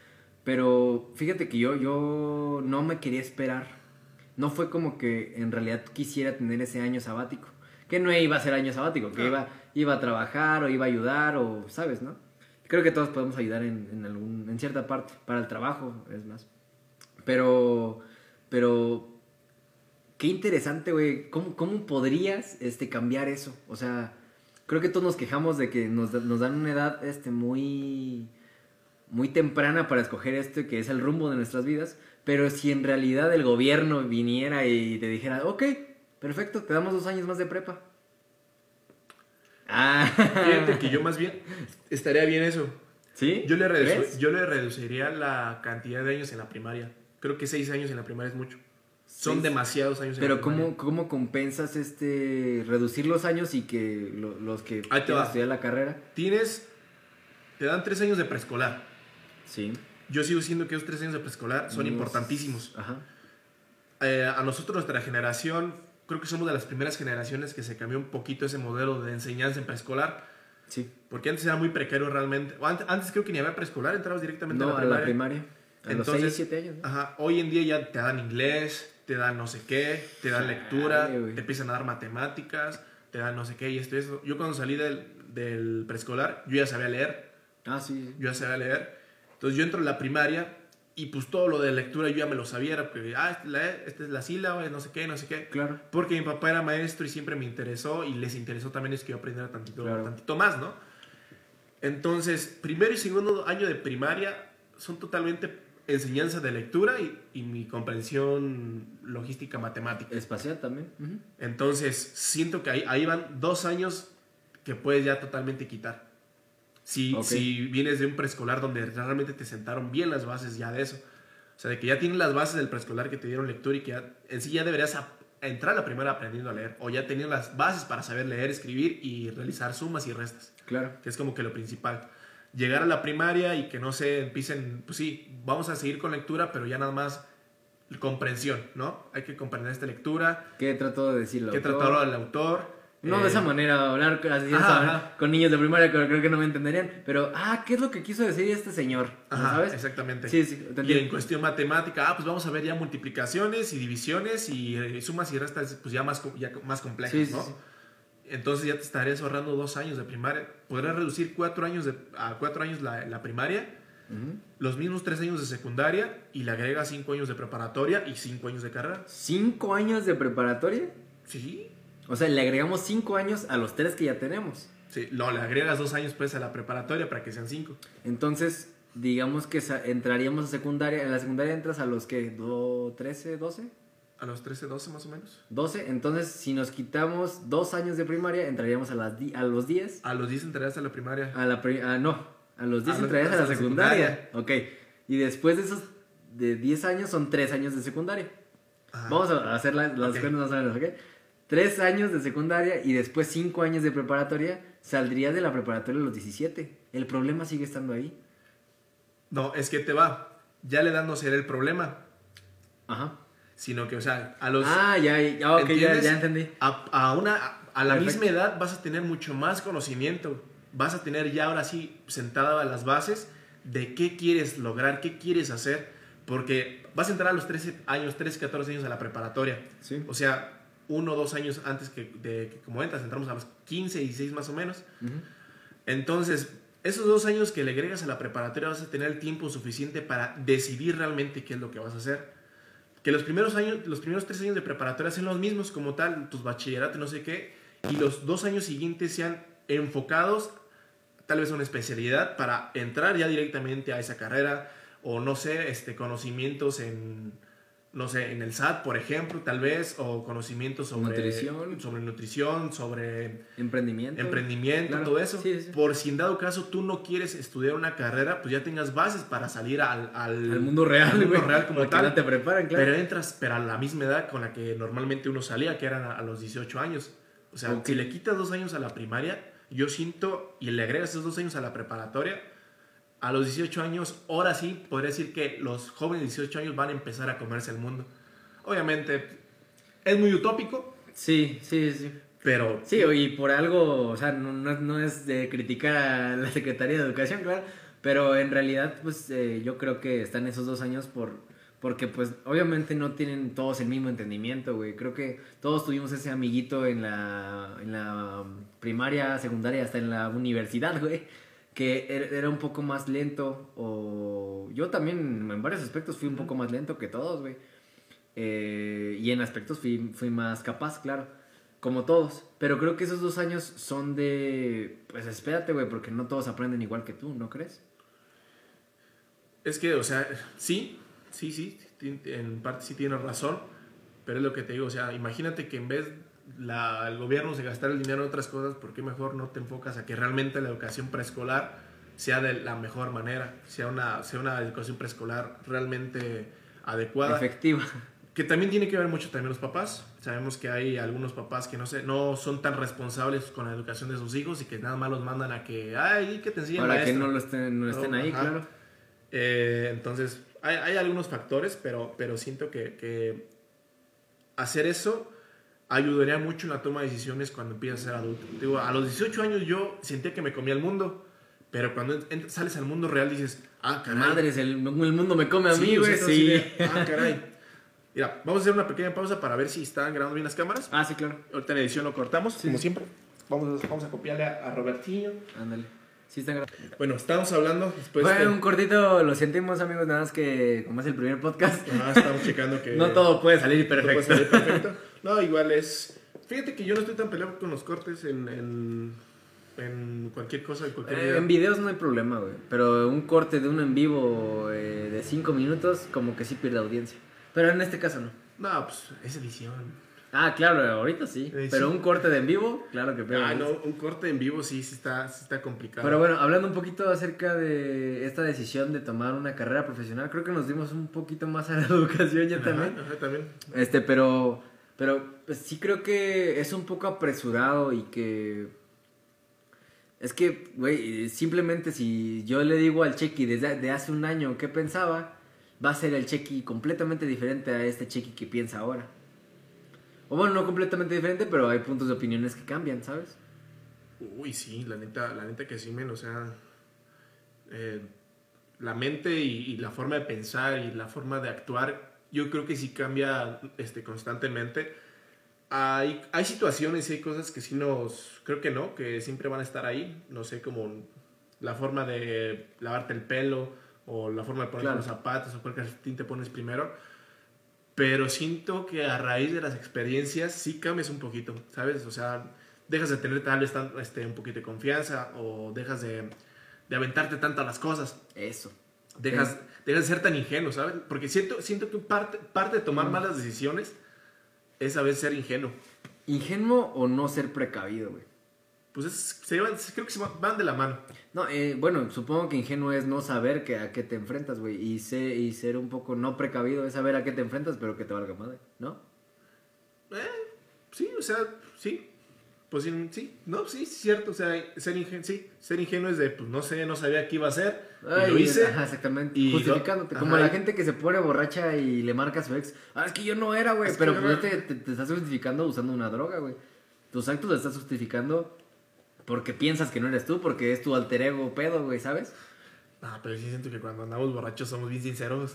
Pero fíjate que yo, yo no me quería esperar. No fue como que en realidad quisiera tener ese año sabático. Que no iba a ser año sabático, que Ah. iba, iba a trabajar o iba a ayudar o, ¿sabes, no? Creo que todos podemos ayudar en, en, algún, en cierta parte, para el trabajo, es más. Pero, pero qué interesante, güey. ¿Cómo, ¿Cómo podrías este, cambiar eso? O sea, creo que todos nos quejamos de que nos, nos dan una edad este, muy, muy temprana para escoger esto, que es el rumbo de nuestras vidas. Pero si en realidad el gobierno viniera y te dijera, ok, perfecto, te damos dos años más de prepa. Ah. Fíjate que yo más bien estaría bien eso. ¿Sí? Yo le, yo le reduciría la cantidad de años en la primaria. Creo que seis años en la primaria es mucho. Son demasiados años en Pero la primaria. ¿cómo, ¿cómo compensas este reducir los años y que lo- los que va. estudiar la carrera? Tienes. Te dan tres años de preescolar. Sí. Yo sigo diciendo que esos tres años de preescolar son importantísimos. Ajá. Eh, a nosotros, nuestra generación, creo que somos de las primeras generaciones que se cambió un poquito ese modelo de enseñanza en preescolar. Sí. Porque antes era muy precario realmente. Antes, antes creo que ni había preescolar, entrabas directamente No, a la primaria. primaria. A los Entonces, 6, 7 años. ¿no? Ajá, hoy en día ya te dan inglés, te dan no sé qué, te dan lectura, güey. te empiezan a dar matemáticas, te dan no sé qué y esto y eso. Yo cuando salí del, del preescolar, yo ya sabía leer, Ah, sí. yo ya sabía leer. Entonces yo entro a la primaria y pues todo lo de lectura yo ya me lo sabía, era porque, ah, esta es la, esta es la sílaba, no sé qué, no sé qué. Claro. Porque mi papá era maestro y siempre me interesó y les interesó también es que yo aprendiera tantito, Claro. tantito más, ¿no? Entonces, primero y segundo año de primaria son totalmente enseñanza de lectura y, y mi comprensión logística matemática. Espacial también. Entonces, siento que ahí, ahí van dos años que puedes ya totalmente quitar. Si, si vienes de un preescolar donde realmente te sentaron bien las bases ya de eso. O sea, de que ya tienes las bases del preescolar que te dieron lectura y que ya, en sí ya deberías entrar a la primera aprendiendo a leer. O ya tenías las bases para saber leer, escribir y realizar sumas y restas Claro. que es como que lo principal. Llegar a la primaria y que no se empiecen, pues sí, vamos a seguir con lectura, pero ya nada más comprensión, ¿no? Hay que comprender esta lectura, ¿Qué trató de decirlo? qué trató el autor. No eh, de esa manera, hablar así, ajá, ¿sabes? ajá. con niños de primaria que creo que no me entenderían. Pero, ah, ¿qué es lo que quiso decir este señor? Ajá, ¿Sabes? exactamente. Sí, sí, Y en cuestión matemática, ah, pues vamos a ver ya multiplicaciones y divisiones y eh, sumas y restas, pues ya más, ya más complejas, Sí, sí, ¿no? sí. Entonces ya te estarías ahorrando dos años de primaria. Podrás reducir cuatro años de, a cuatro años la, la primaria los mismos tres años de secundaria y le agrega cinco años de preparatoria y cinco años de carrera. ¿Cinco años de preparatoria? Sí. O sea, le agregamos cinco años a los tres que ya tenemos. Sí, no, le agregas dos años pues a la preparatoria para que sean cinco. Entonces, digamos que entraríamos a secundaria. En la secundaria entras a los que, Do- ¿13, 12? A los 13, 12 más o menos. 12. Entonces, si nos quitamos dos años de primaria, entraríamos a, las di- a los 10. A los 10 entrarías a la primaria. A la pri- ah, no, a los 10 A los- entrarías a la la secundaria. Ok. Y después de esos de 10 años son 3 años de secundaria. Ajá. Vamos a hacer la- las Ok. cuentas más o menos, ¿ok? 3 años de secundaria y después 5 años de preparatoria. Saldrías de la preparatoria a los 17. El problema sigue estando ahí. No, es que te va. Ya le dan no ser el problema, Ajá. sino que, o sea, a los... Ah, ya, ya, ok, ya, ya entendí. A, a una, a, a la Perfecto. misma edad vas a tener mucho más conocimiento. Vas a tener ya ahora sí sentadas las bases de qué quieres lograr, qué quieres hacer. Porque vas a entrar a los 13 años, 13, 14 años a la preparatoria. Sí. O sea, uno o dos años antes que, de que como entras, entramos a los 15, 16 más o menos. Entonces, esos dos años que le agregas a la preparatoria vas a tener el tiempo suficiente para decidir realmente qué es lo que vas a hacer. Que los primeros años, los primeros tres años de preparatoria sean los mismos como tal, tus bachilleratos, no sé qué, y los dos años siguientes sean enfocados tal vez a una especialidad para entrar ya directamente a esa carrera o no sé, este, conocimientos en, no sé, en el SAT, por ejemplo, tal vez, o conocimientos sobre Nutrición. sobre nutrición, sobre Emprendimiento. emprendimiento, Claro. todo eso. Sí, sí. Por si en dado caso tú no quieres estudiar una carrera, pues ya tengas bases para salir al, al, Al mundo real, al mundo real como tal. no te preparan, claro. Pero entras, pero a la misma edad con la que normalmente uno salía, que eran a, a los 18 años. O sea, si le quitas dos años a la primaria, yo siento, y le agregas esos dos años a la preparatoria, a los 18 años, ahora sí, podría decir que los jóvenes de 18 años van a empezar a comerse el mundo. Obviamente, es muy utópico, Sí, sí, sí. pero Sí, y por algo, o sea, no, no- no es de criticar a la Secretaría de Educación, claro, pero en realidad, pues eh, yo creo que están esos dos años por, porque pues obviamente no tienen todos el mismo entendimiento, güey. Creo que todos tuvimos ese amiguito en la, en la primaria, secundaria, hasta en la universidad, güey, que er- era un poco más lento, o yo también en varios aspectos fui un poco más lento que todos, güey. eh, y en aspectos fui, fui más capaz, claro, como todos. Pero creo que esos dos años son de, pues espérate, güey, porque no todos aprenden igual que tú, ¿no crees? Es que, o sea, sí, sí, sí, en parte sí tienes razón, pero es lo que te digo, o sea, imagínate que en vez la, el gobierno se gastar el dinero en otras cosas, ¿por qué mejor no te enfocas a que realmente la educación preescolar sea de la mejor manera, sea una, sea una educación preescolar realmente adecuada? Efectiva. Que también tiene que ver mucho también los papás. Sabemos que hay algunos papás que no, sé, no son tan responsables con la educación de sus hijos y que nada más los mandan a que, ay, que te enseñen Para que no, lo estén, no estén ahí, claro. Eh, entonces, hay, hay, algunos factores, pero, pero siento que, que hacer eso ayudaría mucho en la toma de decisiones cuando empiezas a ser adulto. Digo, a los 18 años yo sentía que me comía el mundo, pero cuando sales al mundo real dices, ah, caray. Madres, el, el mundo me come a mí, güey. Sí. ah, caray. Mira, vamos a hacer una pequeña pausa para ver si están grabando bien las cámaras. Ah, sí, claro. Ahorita en edición lo cortamos, como siempre. Vamos a, vamos a copiarle a, a Robertinho. Ándale. Sí, están grabando. Bueno, estamos hablando después Bueno, un cortito, lo sentimos, amigos, nada más que como es el primer podcast. Ah, estamos checando que... no todo puede salir perfecto. Puede salir perfecto. No, igual es... Fíjate que yo no estoy tan peleado con los cortes en, en, en cualquier cosa, en cualquier eh, En videos no hay problema, güey. Pero un corte de uno en vivo eh, de 5 minutos, como que sí pierde audiencia. Pero en este caso no. No, pues es edición. Ah, claro, ahorita sí. Eh, Pero sí. un corte de en vivo, claro que pierde. Ah, no, un corte en vivo sí, sí está, sí está complicado. Pero bueno, hablando un poquito acerca de esta decisión de tomar una carrera profesional, creo que nos dimos un poquito más a la educación ya Ajá, también. ajá, también. Este, pero, pero pues, sí creo que es un poco apresurado y que... Es que, güey, simplemente si yo le digo al Chequi desde de hace un año qué pensaba, va a ser el Chequi completamente diferente a este Chequi que piensa ahora. O bueno, no completamente diferente, pero hay puntos de opiniones que cambian, ¿sabes? Uy, sí, la neta, la neta que sí, men, o sea, eh, la mente y, y la forma de pensar y la forma de actuar, yo creo que sí cambia este, constantemente. Hay, hay situaciones y hay cosas que sí nos, creo que no, que siempre van a estar ahí, no sé, como la forma de lavarte el pelo o la forma de ponerte Claro. los zapatos o cuál calcetín te pones primero. Pero siento que a raíz de las experiencias sí cambias un poquito, ¿sabes? O sea, dejas de tener tal vez tan- este, un poquito de confianza o dejas de, de aventarte tanto a las cosas. Eso. Dejas, dejas de ser tan ingenuo, ¿sabes? Porque siento, siento que parte, parte de tomar Mm. malas decisiones es a veces ser ingenuo. ¿Ingenuo o no ser precavido, güey? Pues es- se llevan- creo que se van de la mano. No, eh, bueno, supongo que ingenuo es no saber que, a qué te enfrentas, güey. Y, sé- y ser un poco no precavido es saber a qué te enfrentas, pero que te valga madre, ¿no? Eh, sí, o sea, sí. Pues sí, sí, no, sí, es cierto. O sea, ser ingenuo, sí, ser ingenuo es de, pues no sé, no sabía qué iba a hacer. y lo hice. Ajá, exactamente. y Justificándote. lo- como ajá, la gente que se pone borracha y le marca a su ex. Ah, es que yo no era, güey. Pero pues te, te- te estás justificando usando una droga, güey. Tus actos los estás justificando porque piensas que no eres tú, porque es tu alter ego pedo, güey, ¿sabes? Ah, pero sí siento que cuando andamos borrachos somos bien sinceros.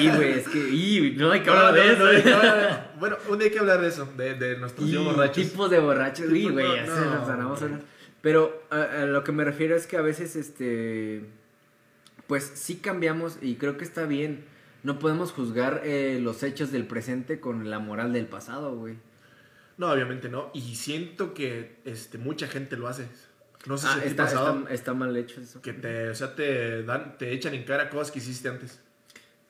Y, güey, es que. Y, no hay que hablar No, de no, no, eso. hablar de- Bueno, un día hay que hablar de eso, de, de nuestros Y borrachos. tipos de borrachos. Tipos- güey, ya se nos ganamos una- Pero a, a lo que me refiero es que a veces, este. Pues sí cambiamos y creo que está bien. No podemos juzgar eh, los hechos del presente con la moral del pasado, güey. No, obviamente no. Y siento que este, mucha gente lo hace. No sé Ah, si está, pasado está- está mal hecho eso. que te, o sea, te dan, te echan en cara cosas que hiciste antes.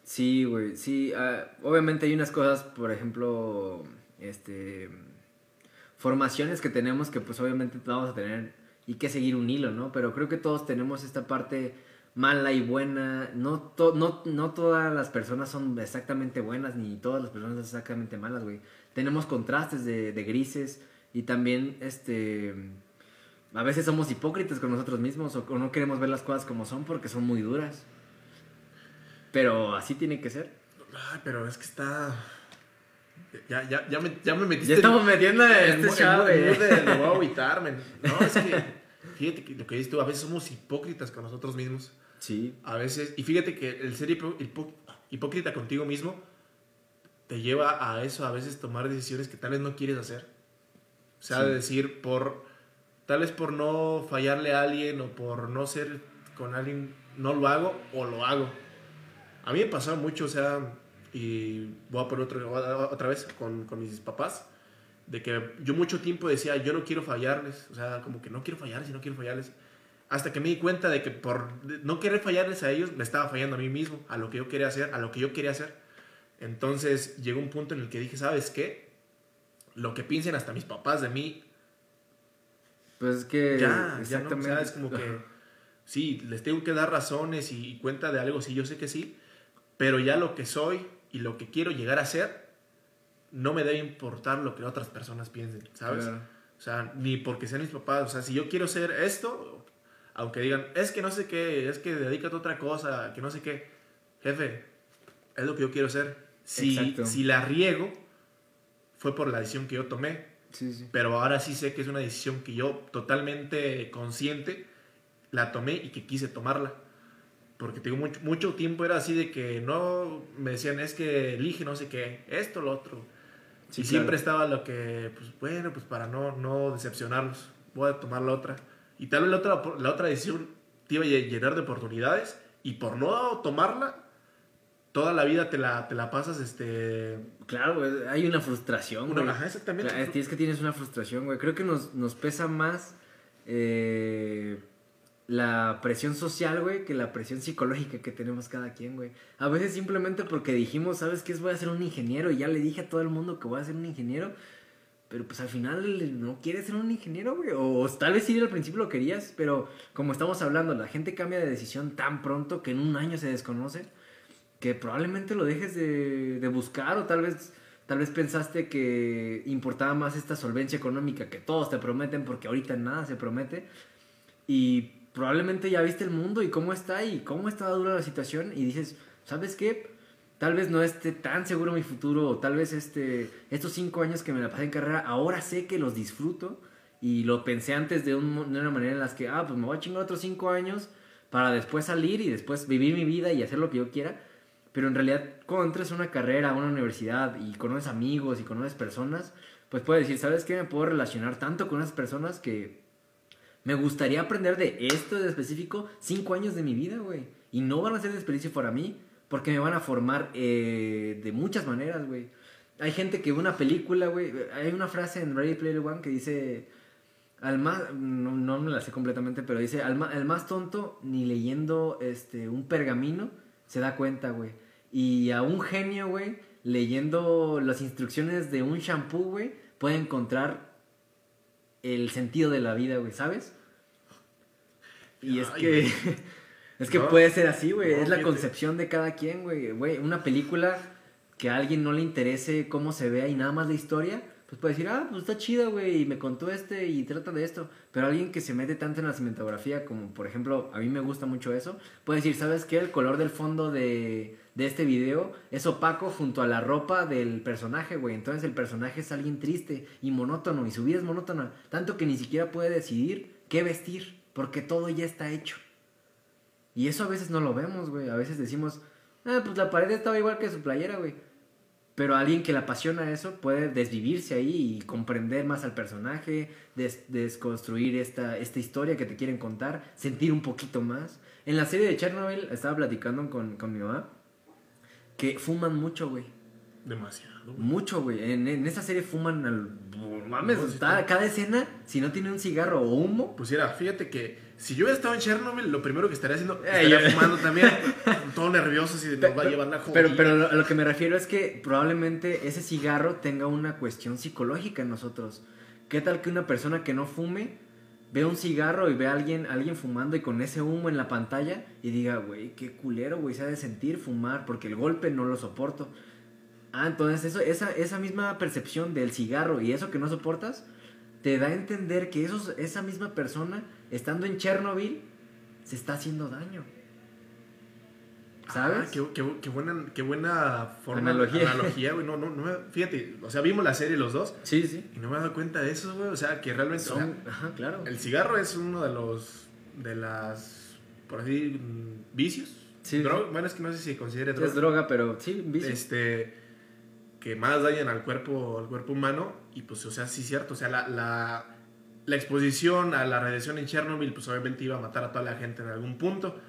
Sí, güey, sí. ah, obviamente hay unas cosas, por ejemplo, este. Formaciones que tenemos que, pues, obviamente vamos a tener y que seguir un hilo, ¿no? Pero creo que todos tenemos esta parte mala y buena. No, no, no todas las personas son exactamente buenas, ni todas las personas son exactamente malas, güey. Tenemos contrastes de, de grises y también, este. A veces somos hipócritas con nosotros mismos o no queremos ver las cosas como son porque son muy duras. Pero así tiene que ser. Ay, pero es que está. Ya, ya, ya, me, ya me metiste. Ya estamos metiendo en este show, güey. me voy a agüitar. No, es que. Fíjate que lo que dices tú, a veces somos hipócritas con nosotros mismos. Sí. A veces. Y fíjate que el ser hipócrita contigo mismo te lleva a eso, a veces tomar decisiones que tal vez no quieres hacer. O sea, Sí. de decir, por. Tal vez por no fallarle a alguien o por no ser con alguien, no lo hago o lo hago. A mí me pasaba mucho, o sea, y voy a poner otro, otra vez con, con mis papás, de que yo mucho tiempo decía, yo no quiero fallarles, o sea, como que no quiero fallarles y no quiero fallarles. Hasta que me di cuenta de que por no querer fallarles a ellos, me estaba fallando a mí mismo, a lo que yo quería hacer, a lo que yo quería hacer. Entonces llegó un punto en el que dije, ¿sabes qué? Lo que piensen hasta mis papás de mí. Pues es que. Ya, ya no, ¿sabes? Como que. Sí, les tengo que dar razones y cuenta de algo, sí, yo sé que sí. Pero ya lo que soy y lo que quiero llegar a ser, no me debe importar lo que otras personas piensen, ¿sabes? O sea, ni porque sean mis papás. O sea, si yo quiero ser esto, aunque digan, es que no sé qué, es que dedícate a otra cosa, que no sé qué. Jefe, es lo que yo quiero ser. Si, si la riego, fue por la decisión que yo tomé. Sí, sí. Pero ahora sí sé que es una decisión que yo totalmente consciente la tomé y que quise tomarla. Porque tengo mucho, mucho tiempo era así de que no me decían, es que elige no sé qué, esto, lo otro y siempre estaba lo que, pues bueno, pues para no, no decepcionarlos, voy a tomar la otra. Y tal vez la otra, la otra decisión te iba a llenar de oportunidades y por no tomarla, toda la vida te la, te la pasas, este... Claro, hay una frustración, güey. Ajá, exactamente. es que tienes una frustración, güey. Creo que nos, nos pesa más... Eh la presión social, güey, que la presión psicológica que tenemos cada quien, güey. A veces simplemente porque dijimos, ¿sabes qué? Voy a ser un ingeniero y ya le dije a todo el mundo que voy a ser un ingeniero. Pero pues al final no quieres ser un ingeniero, güey. O, tal vez sí al principio lo querías, pero como estamos hablando, la gente cambia de decisión tan pronto que en un año se desconoce, que probablemente lo dejes de, de buscar o tal vez... Tal vez pensaste que importaba más esta solvencia económica que todos te prometen porque ahorita nada se promete. Y probablemente ya viste el mundo y cómo está y cómo está dura la situación y dices, ¿sabes qué? Tal vez no esté tan seguro mi futuro o tal vez este, estos cinco años que me la pasé en carrera, ahora sé que los disfruto y lo pensé antes de, una manera en las que, ah, pues me voy a chingar otros cinco años para después salir y después vivir mi vida y hacer lo que yo quiera. Pero en realidad, cuando entras una carrera, a una universidad y conoces amigos y conoces personas, pues puedes decir, ¿sabes qué? Me puedo relacionar tanto con esas personas que me gustaría aprender de esto de específico cinco años de mi vida, güey. Y no van a ser desperdicio para mí, porque me van a formar eh, de muchas maneras, güey. Hay gente que una película, güey. Hay una frase en Ready Player One que dice. Al más. No, me la sé completamente, pero dice: al más, más tonto, ni leyendo este, un pergamino, se da cuenta, güey. Y a un genio, güey, leyendo las instrucciones de un shampoo, güey, puede encontrar el sentido de la vida, güey, ¿sabes? Y es que. es que puede ser así, güey. es la concepción de cada quien, güey. Güey, una película que a alguien no le interese cómo se vea y nada más la historia, pues puede decir, ah, pues está chida, güey, y me contó este y trata de esto. Pero alguien que se mete tanto en la cinematografía, como por ejemplo, a mí me gusta mucho eso, puede decir, ¿sabes qué? El color del fondo de, de este video es opaco junto a la ropa del personaje, güey. Entonces el personaje es alguien triste y monótono, y su vida es monótona, tanto que ni siquiera puede decidir qué vestir porque todo ya está hecho. Y eso a veces no lo vemos, güey. A veces decimos, ah, pues la pared estaba igual que su playera, güey. Pero alguien que le apasiona eso puede desvivirse ahí y comprender más al personaje, desconstruir esta, esta historia que te quieren contar, sentir un poquito más. En la serie de Chernobyl estaba platicando con, con mi mamá que fuman mucho, güey. Demasiado. Mucho, güey. En, en, esa serie fuman al. Mames, cada escena, si no tiene un cigarro o humo. Pues era, fíjate que si yo hubiera estado en Chernobyl, lo primero que estaría haciendo eh, estaría fumando también. todo nervioso, si nos va a llevar la Pero, pero a lo que me refiero es que probablemente ese cigarro tenga una cuestión psicológica en nosotros. ¿Qué tal que una persona que no fume ve un cigarro y ve a alguien, alguien fumando y con ese humo en la pantalla y diga, güey, qué culero, güey, se ha de sentir fumar porque el golpe no lo soporto. Ah, entonces eso, esa, esa misma percepción del cigarro y eso que no soportas, te da a entender que esos, esa misma persona, estando en Chernobyl, se está haciendo daño. ¿Sabes? Ah, qué, buena, qué buena forma analogía, analogía güey. No, no, no, fíjate, o sea, vimos la serie los dos. Sí, sí. Y no me he dado cuenta de eso, güey. O sea, que realmente. Son, ajá, claro. El cigarro es uno de los. de las. por así, vicios. Sí. Bueno, es que no sé si se considera droga. Es droga, pero sí, vicio. Este que más dañan al cuerpo, al cuerpo humano. Y pues, o sea, sí es cierto. O sea, la, la, la, exposición a la radiación en Chernobyl, pues obviamente iba a matar a toda la gente en algún punto.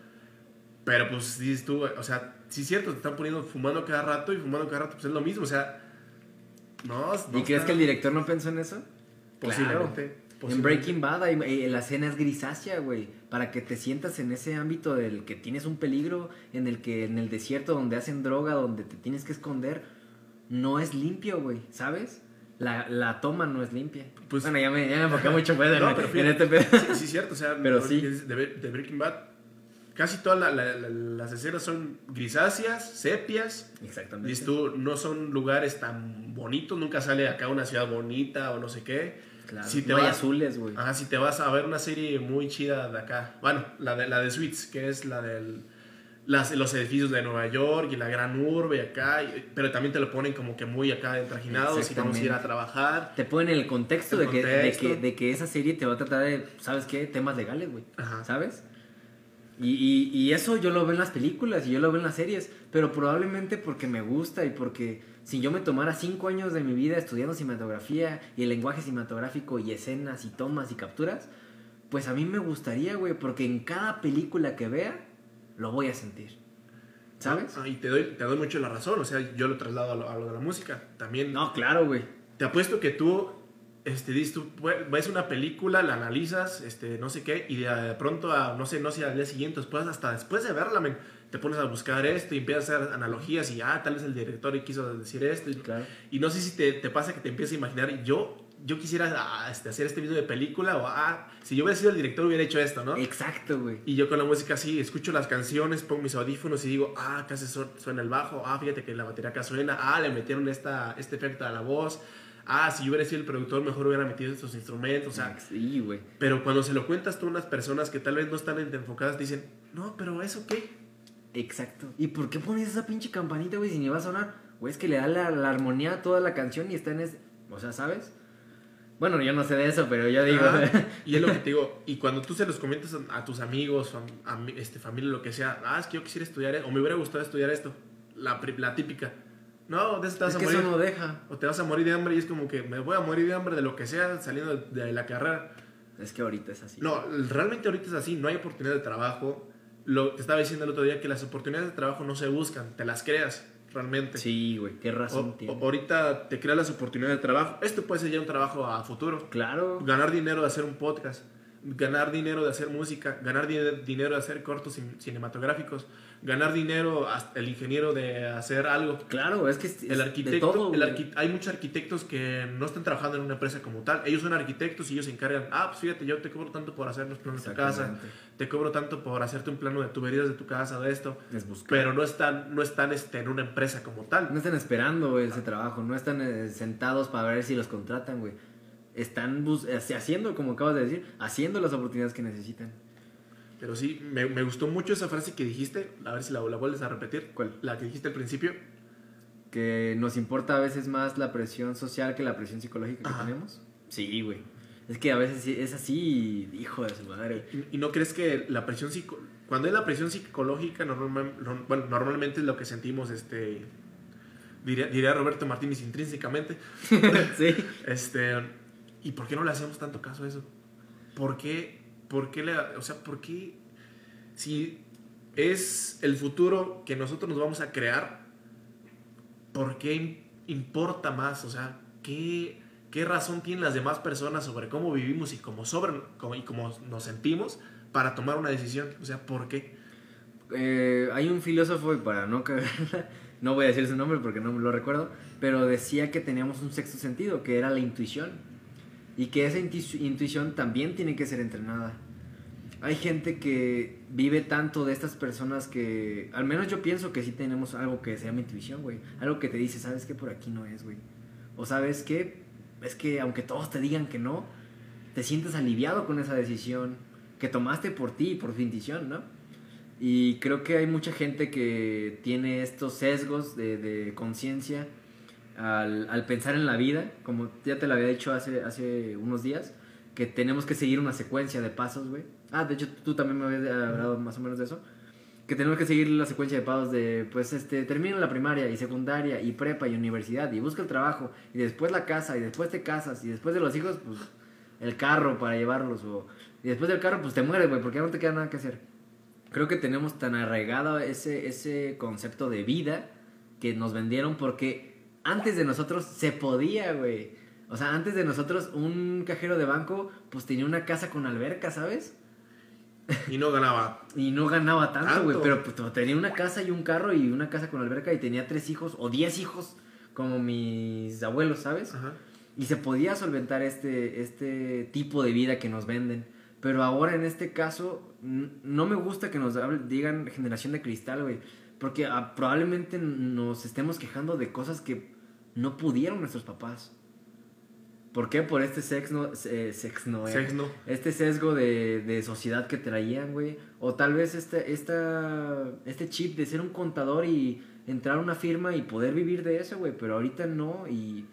Pero pues dices tú, o sea, sí es cierto, te están poniendo fumando cada rato y fumando cada rato, pues es lo mismo, o sea, no. no ¿Y crees que el director no pensó en eso? Posiblemente. En posiblemente. Breaking Bad hay- eh, la escena es grisácea, güey. Para que te sientas en ese ámbito del que tienes un peligro, en el que en el desierto donde hacen droga, donde te tienes que esconder, no es limpio, güey, ¿sabes? La, la toma no es limpia. Pues- bueno, ya me, ya me enfoqué mucho pues, en, No, pero en este pedo. Sí, sí, cierto, o sea, Pero sí. De, de Breaking Bad, casi todas la- la- la- las escenas son grisáceas, sepias. Exactamente. Dices tú, no son lugares tan bonitos, nunca sale acá una ciudad bonita o no sé qué. Claro. Si te no hay azules, güey. Ajá, si te vas a ver una serie muy chida de acá, bueno, la de, la de Suits, que es la del las, los edificios de Nueva York y la gran urbe acá, y- pero también te lo ponen como que muy acá entrajinados y vamos a ir a trabajar. Te ponen el contexto, El de, que, de, contexto. que, de que esa serie te va a tratar de, ¿sabes qué? Temas legales, güey. ¿Sabes? Y, y- y eso yo lo veo en las películas y yo lo veo en las series, pero probablemente porque me gusta y porque si yo me tomara cinco años de mi vida estudiando cinematografía y el lenguaje cinematográfico y escenas y tomas y capturas, pues a mí me gustaría, güey, porque en cada película que vea lo voy a sentir. ¿Sabes? Ah, y te doy, te doy mucho la razón, o sea, yo lo traslado a lo, a lo de la música. También No, claro, güey. te apuesto que tú, este, dices, tú pu- ves una película, la analizas, este, no sé qué, y de pronto, a, no sé, no sé, al día siguiente, después, hasta después de verla, men, te pones a buscar esto y empiezas a hacer analogías y, ah, tal vez el director quiso decir esto. Y, Claro. y no sé si te, te pasa que te empiezas a imaginar, yo, yo quisiera ah, este, hacer este video de película, o, ah, si yo hubiera sido el director hubiera hecho esto, ¿no? Exacto, güey. Y yo con la música así, escucho las canciones, pongo mis audífonos y digo, ah, acá se su- suena el bajo, ah, fíjate que la batería acá suena, ah, le metieron esta, este efecto a la voz, ah, si yo hubiera sido el productor mejor hubiera metido estos instrumentos, o sea, sí, güey. pero cuando se lo cuentas tú a unas personas que tal vez no están enfocadas, te dicen, no, pero ¿eso qué? Exacto. ¿Y por qué pones esa pinche campanita, güey, si ni va a sonar? Güey, es que le da la, la armonía a toda la canción y está en ese... O sea, ¿sabes? Bueno, yo no sé de eso, pero yo digo... Ah, y es lo que te digo, y cuando tú se los comentas a, a tus amigos, a, mi- este, familia, lo que sea, ah, es que yo quisiera estudiar, e- o me hubiera gustado estudiar esto, la, pri- la típica, no, de eso te vas es a que morir. eso no deja. O te vas a morir de hambre y es como que me voy a morir de hambre de lo que sea saliendo de, de la carrera. Es que ahorita es así. No, realmente ahorita es así, no hay oportunidad de trabajo. Lo, te estaba diciendo el otro día que las oportunidades de trabajo no se buscan, te las creas realmente. Sí, güey, qué razón o- tiene. ahorita te creas las oportunidades de trabajo. Esto puede ser ya un trabajo a futuro. Claro. Ganar dinero de hacer un podcast, ganar dinero de hacer música, ganar di- dinero de hacer cortos cin- cinematográficos, ganar dinero hasta el ingeniero de hacer algo. Claro, es que es, El arquitecto, de todo, el güey. arqui- hay muchos arquitectos que no están trabajando en una empresa como tal. Ellos son arquitectos y ellos se encargan, ah, pues fíjate, yo te cobro tanto por hacer los planos de tu casa, te cobro tanto por hacerte un plano de tuberías de tu casa, de esto. Es. Pero no están, no están este, en una empresa como tal. No están esperando ese trabajo, no están eh, sentados para ver si los contratan, güey. Están eh, haciendo, como acabas de decir, haciendo las oportunidades que necesitan. Pero sí, me, me gustó mucho esa frase que dijiste, a ver si la, la vuelves a repetir. ¿Cuál? La que dijiste al principio. Que nos importa a veces más la presión social que la presión psicológica que Ajá. tenemos. Sí, güey. Es que a veces es así, hijo de su madre. ¿Y, y no crees que la presión psico cuando es la presión psicológica normal, no- bueno, normalmente es lo que sentimos, este, diría, diría Roberto Martínez intrínsecamente, sí. este, ¿y por qué no le hacemos tanto caso a eso? ¿Por qué, por qué le, o sea, por qué si es el futuro que nosotros nos vamos a crear, ¿por qué im- importa más? O sea, ¿qué, qué razón tienen las demás personas sobre cómo vivimos y cómo, sobre, y cómo nos sentimos para tomar una decisión? O sea, ¿por qué? Eh, hay un filósofo, y para no cagarla, no voy a decir su nombre porque no me lo recuerdo, pero decía que teníamos un sexto sentido, que era la intuición. Y que esa intu- intuición también tiene que ser entrenada. Hay gente que vive tanto de estas personas que, al menos yo pienso que sí tenemos algo que se llama intuición, güey. Algo que te dice, ¿sabes qué? Por aquí no es, güey. O sabes qué? Es que aunque todos te digan que no, te sientes aliviado con esa decisión que tomaste por ti, por tu intuición, ¿no? Y creo que hay mucha gente que tiene estos sesgos de, de conciencia al, pensar en la vida, como ya te lo había dicho hace, hace unos días, que tenemos que seguir una secuencia de pasos, güey. Ah, de hecho tú también me habías hablado más o menos de eso. Que tenemos que seguir la secuencia de pasos de, pues, este, termina la primaria y secundaria y prepa y universidad y busca el trabajo y después la casa y después te casas y después de los hijos, pues, el carro para llevarlos o... Y después del carro, pues te mueres, güey, porque ya no te queda nada que hacer. creo que tenemos tan arraigado ese, ese concepto de vida que nos vendieron porque antes de nosotros se podía, güey. O sea, antes de nosotros un cajero de banco pues tenía una casa con alberca, ¿sabes? Y no ganaba. Y no ganaba tanto, güey. Pero pues, tenía una casa y un carro y una casa con alberca y tenía tres hijos o diez hijos como mis abuelos, ¿sabes? Ajá. Y se podía solventar este, este tipo de vida que nos venden. Pero ahora en este caso, no me gusta que nos digan generación de cristal, güey. Porque ah, probablemente nos estemos quejando de cosas que no pudieron nuestros papás. ¿Por qué? Por este sexno, eh, sexno, eh, este sesgo de, de sociedad que traían, güey. O tal vez este, esta, este chip de ser un contador y entrar a una firma y poder vivir de eso, güey. Pero ahorita no. Y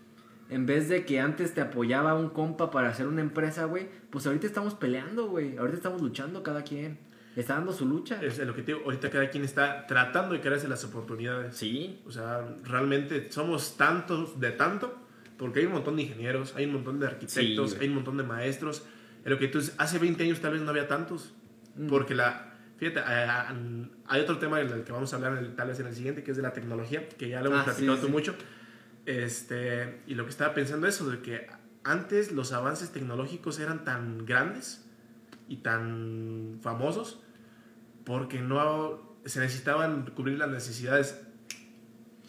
en vez de que antes te apoyaba un compa para hacer una empresa, güey, pues ahorita estamos peleando, güey. Ahorita estamos luchando cada quien. Está dando su lucha. Es el objetivo. Ahorita cada quien está tratando de crearse las oportunidades. Sí. O sea, realmente somos tantos de tanto, porque hay un montón de ingenieros, hay un montón de arquitectos, Sí, hay un montón de maestros. En lo que tú hace 20 años tal vez no había tantos, Mm. porque la... Fíjate, hay otro tema en el que vamos a hablar tal vez en el siguiente, que es de la tecnología, que ya lo hemos Ah, sí, platicado sí. tú mucho. Este, y lo que estaba pensando es eso, de que antes los avances tecnológicos eran tan grandes y tan famosos porque no se necesitaban cubrir las necesidades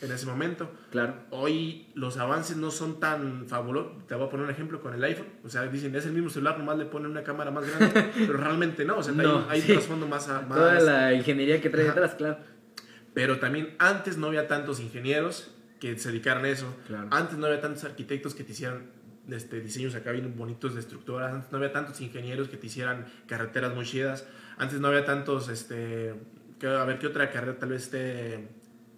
en ese momento. Claro. Hoy los avances no son tan fabulosos. Te voy a poner un ejemplo con el iPhone. O sea, dicen, es el mismo celular, nomás le ponen una cámara más grande, pero realmente no. O sea, No, hay, hay sí. un trasfondo más... a- más Toda la ingeniería que trae Ajá. detrás, claro. Pero también antes no había tantos ingenieros que se dedicaran a eso. Claro. Antes no había tantos arquitectos que te hicieran este, diseños acá bien bonitos de estructuras. Antes no había tantos ingenieros que te hicieran carreteras muy chidas. Antes no había tantos, este, que- a ver, ¿qué otra carrera tal vez esté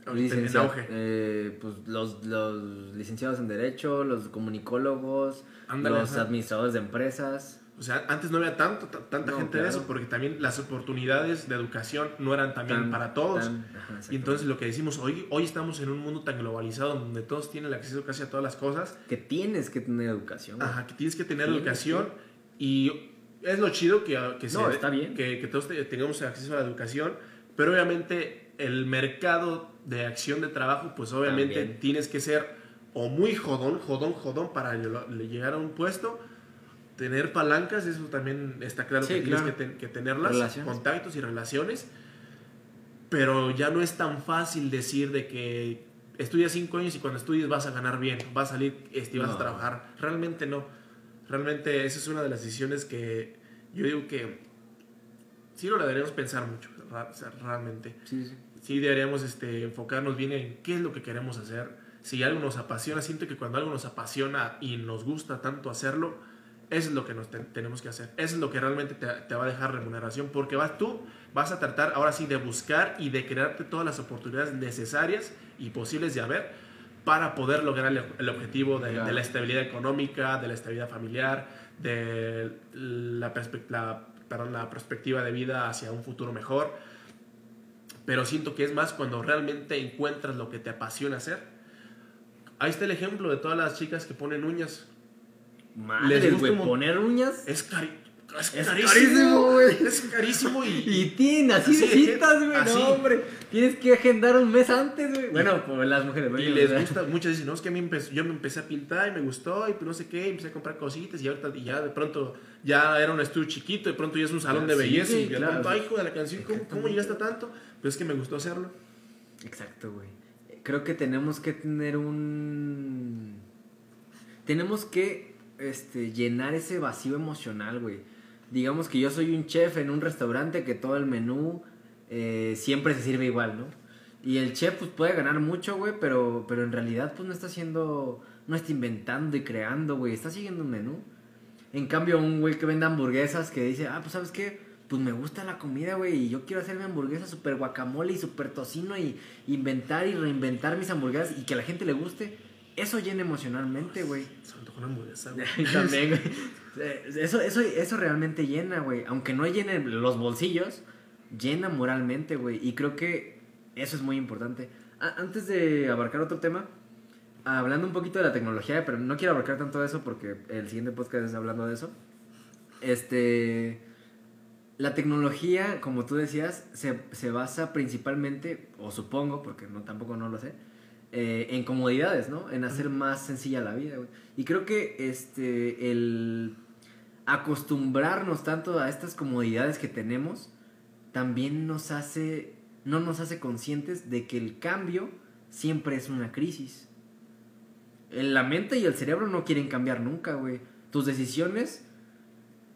en auge? eh, pues los, los licenciados en Derecho, los comunicólogos, los ajá. administradores de empresas. O sea, antes no había tanto, ta- tanta No, gente de claro. eso, porque también las oportunidades de educación no eran también tan- para todos. tan- ajá, y entonces lo que decimos, hoy, hoy estamos en un mundo tan globalizado donde todos tienen acceso casi a todas las cosas. que tienes que tener educación. Ajá, que tienes que tener Tienes, educación y es lo chido que, que, No, está bien. que, que todos te- tengamos acceso a la educación, pero obviamente el mercado de acción de trabajo, pues obviamente También. tienes que ser o muy jodón, jodón, jodón para llegar a un puesto, tener palancas, eso también está claro Sí, que tienes claro. que, ten- que tenerlas, Relaciones. contactos y relaciones, pero ya no es tan fácil decir de que estudias cinco años y cuando estudies vas a ganar bien, vas a salir este, y vas No. a trabajar. Realmente no. Realmente esa es una de las decisiones que yo digo que sí lo deberíamos pensar mucho, realmente. Sí, sí. Sí deberíamos este, enfocarnos bien en qué es lo que queremos hacer. Si algo nos apasiona, siento que cuando algo nos apasiona y nos gusta tanto hacerlo, eso es lo que nos te- tenemos que hacer. Eso es lo que realmente te, te va a dejar remuneración, porque vas, tú vas a tratar ahora sí de buscar y de crearte todas las oportunidades necesarias y posibles de haber para poder lograr el, el objetivo de, Claro. de la estabilidad económica, de la estabilidad familiar, de la, la- perdón, la perspectiva de vida hacia un futuro mejor. Pero siento que es más cuando realmente encuentras lo que te apasiona hacer. Ahí está el ejemplo de todas las chicas que ponen uñas. Madre, güey, poner uñas. Es, cari- es carísimo, güey. Es carísimo y, Y tienen así de citas, güey. No, hombre. Tienes que agendar un mes antes, güey. Bueno, por las mujeres, güey. y les gusta. Muchas dicen, no, es que a mí yo me empecé a pintar y me gustó y pues no sé qué, y empecé a comprar cositas y ahorita y ya de pronto ya era un estudio chiquito, de pronto ya es un salón de Sí, belleza y de claro. pronto, ay, hijo de la canción, ¿cómo, cómo llegaste a tanto? Pues es que me gustó hacerlo. Exacto, güey. Creo que tenemos que tener un. Tenemos que este, llenar ese vacío emocional, güey. Digamos que yo soy un chef en un restaurante que todo el menú eh, siempre se sirve igual, ¿no? Y el chef pues puede ganar mucho, güey, pero, pero en realidad pues no está haciendo, no está inventando y creando, güey, está siguiendo un menú. En cambio, un güey que vende hamburguesas que dice, ah, pues sabes qué, pues me gusta la comida, güey, y yo quiero hacer mi hamburguesa super guacamole y super tocino y inventar y reinventar mis hamburguesas y que a la gente le guste. Eso llena emocionalmente, güey. Se me una hamburguesa, güey. También, güey. Eh, Eso, eso, eso realmente llena, güey. Aunque no llene los bolsillos, llena moralmente, güey. Y creo que eso es muy importante. Antes de abarcar otro tema, hablando un poquito de la tecnología, pero no quiero abarcar tanto de eso porque el siguiente podcast es hablando de eso. Este. La tecnología, como tú decías, se, se basa principalmente, o supongo, porque no, tampoco no lo sé, eh, en comodidades, ¿no? En hacer más sencilla la vida, güey. Y creo que este, el acostumbrarnos tanto a estas comodidades que tenemos, también nos hace, no nos hace conscientes de que el cambio siempre es una crisis. La mente y el cerebro no quieren cambiar nunca, güey. Tus decisiones,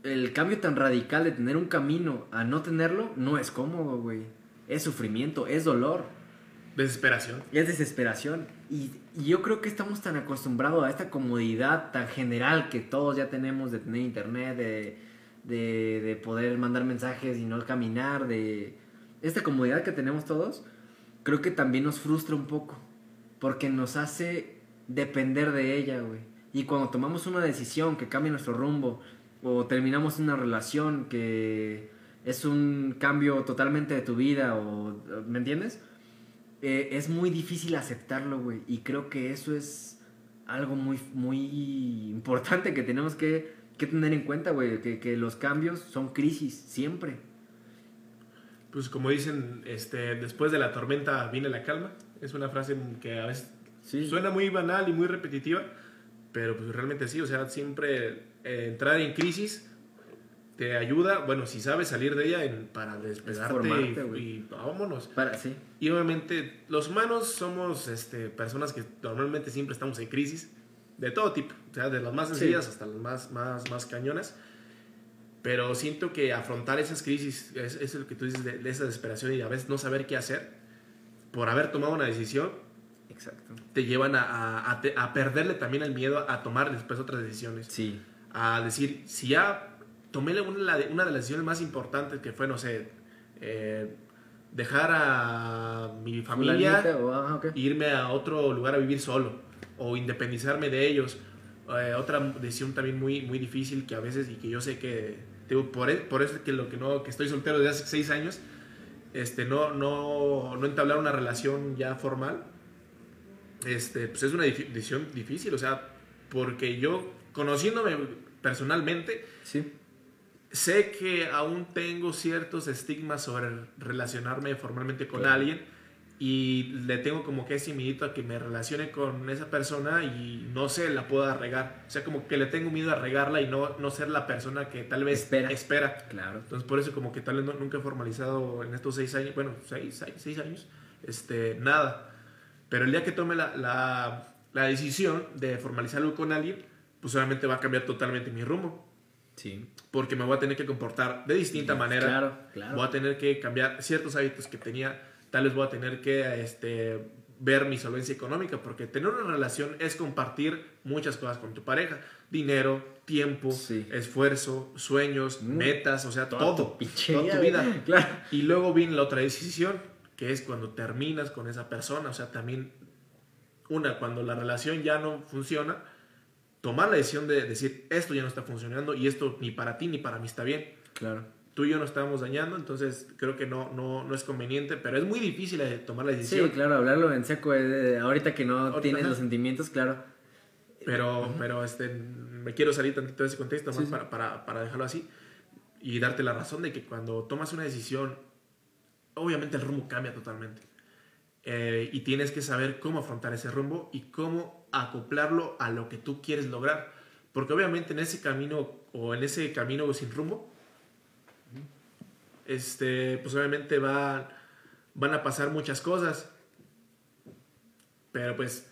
el cambio tan radical de tener un camino a no tenerlo, no es cómodo, güey. Es sufrimiento, es dolor. Desesperación. Es desesperación. Y, yo creo que estamos tan acostumbrados a esta comodidad tan general que todos ya tenemos de tener internet, de, de, de poder mandar mensajes y no caminar, de esta comodidad que tenemos todos, creo que también nos frustra un poco. Porque nos hace depender de ella, güey. Y cuando tomamos una decisión que cambia nuestro rumbo, o terminamos una relación que es un cambio totalmente de tu vida, o, ¿me entiendes? Eh, es muy difícil aceptarlo, güey. Y creo que eso es algo muy, muy importante que tenemos que, que tener en cuenta, güey. Que, que los cambios son crisis, siempre. Pues como dicen, este, después de la tormenta viene la calma. Es una frase que a veces Sí. suena muy banal y muy repetitiva, pero pues realmente sí, o sea, siempre eh, entrar en crisis te ayuda, bueno, si sabes salir de ella en- para despegarte formarte, y, y vámonos. Para, sí. Y obviamente los humanos somos este, personas que normalmente siempre estamos en crisis, de todo tipo, o sea, de las más sencillas hasta las más, más, más cañonas. Pero siento que afrontar esas crisis, es, es lo que tú dices, de, de esa desesperación y a veces no saber qué hacer, por haber tomado una decisión, Exacto. te llevan a, a- a te- a perderle también el miedo a tomar después otras decisiones. Sí. A decir, si ya tomé una, de las decisiones más importantes que fue, no sé, eh, dejar a mi familia Fulanita, o- ah, ok. e irme a otro lugar a vivir solo o independizarme de ellos. Eh, otra decisión también muy, muy difícil que a veces y que yo sé que digo, por, e- por eso que lo que no que estoy soltero desde hace seis años este no no no entablar una relación ya formal este pues es una decisión difícil o sea porque yo conociéndome personalmente Sí. Sé que aún tengo ciertos estigmas sobre relacionarme formalmente con Claro. alguien y le tengo como que ese miedito a que me relacione con esa persona y no sé, la pueda regar. O sea, como que le tengo miedo a regarla y no, no ser la persona que tal vez Espera. espera. Claro. Entonces, por eso como que tal vez no- nunca he formalizado en estos seis años, bueno, seis, seis, seis años, este, nada. Pero el día que tome la, la, la decisión de formalizar algo con alguien, pues obviamente va a cambiar totalmente mi rumbo Sí. porque me voy a tener que comportar de distinta manera. Claro, claro. Voy a tener que cambiar ciertos hábitos que tenía. Tal vez voy a tener que este, ver mi solvencia económica, porque tener una relación es compartir muchas cosas con tu pareja. Dinero, tiempo, Sí. esfuerzo, sueños, Mm. metas, o sea, Toda todo. tu toda tu vida, vida. Claro. Y luego viene la otra decisión, que es cuando terminas con esa persona. O sea, también, una, cuando la relación ya no funciona, tomar la decisión de decir, esto ya no está funcionando y esto ni para ti ni para mí está bien. Claro. Tú y yo nos estamos dañando, entonces creo que no, no, no es conveniente, pero es muy difícil eh, tomar la Sí, decisión. claro, hablarlo en seco. eh, ahorita que no Ahorita, tienes ajá. los sentimientos, claro. Pero, pero este, me quiero salir tantito de ese contexto más Sí, sí. Para, para, para dejarlo así y darte la razón de que cuando tomas una decisión, obviamente el rumbo cambia totalmente. Eh, y tienes que saber cómo afrontar ese rumbo y cómo acoplarlo a lo que tú quieres lograr. Porque obviamente en ese camino o en ese camino sin rumbo, este, pues obviamente va, van a pasar muchas cosas. Pero pues,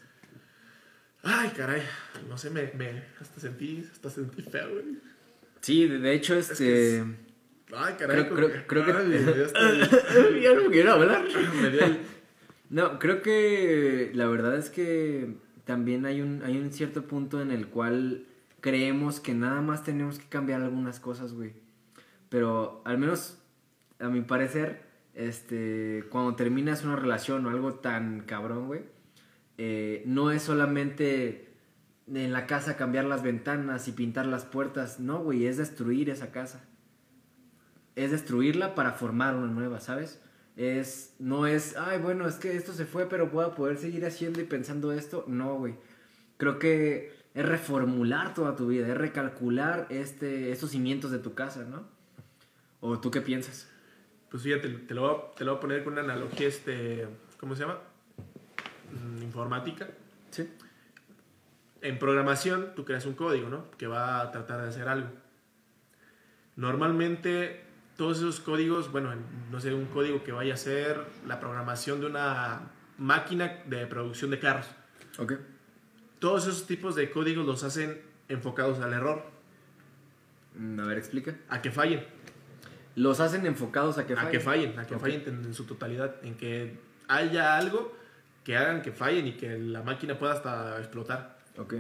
ay, caray, no sé, me, me hasta sentí, hasta sentí feo, güey. Sí, de hecho, este. que es- Ay, caray, Creo- creo- creo que- ay, ya no quiero hablar. No, creo que la verdad es que también hay un, hay un cierto punto en el cual creemos que nada más tenemos que cambiar algunas cosas, güey. Pero al menos, a mi parecer, este, cuando terminas una relación o algo tan cabrón, güey, eh, no es solamente en la casa cambiar las ventanas y pintar las puertas, no, güey, es destruir esa casa. Es destruirla para formar una nueva, ¿sabes? Es, no es, ay, bueno, es que esto se fue, pero voy a poder seguir haciendo y pensando esto. No, güey. Creo que es reformular toda tu vida, es recalcular este, estos cimientos de tu casa, ¿no? ¿O tú qué piensas? Pues fíjate, te lo, voy a, te lo voy a poner con una analogía, este, ¿cómo se llama? Mm, informática. Sí. En programación, tú creas un código, ¿no? Que va a tratar de hacer algo. Normalmente, todos esos códigos, bueno, no sé, un código que vaya a ser la programación de una máquina de producción de carros. Ok. Todos esos tipos de códigos los hacen enfocados al error, Mm, A ver, explica. a que fallen, Los hacen enfocados a que a fallen. que fallen, a que Ok. fallen en, en su totalidad, en que haya algo que hagan que fallen y que la máquina pueda hasta explotar. Ok.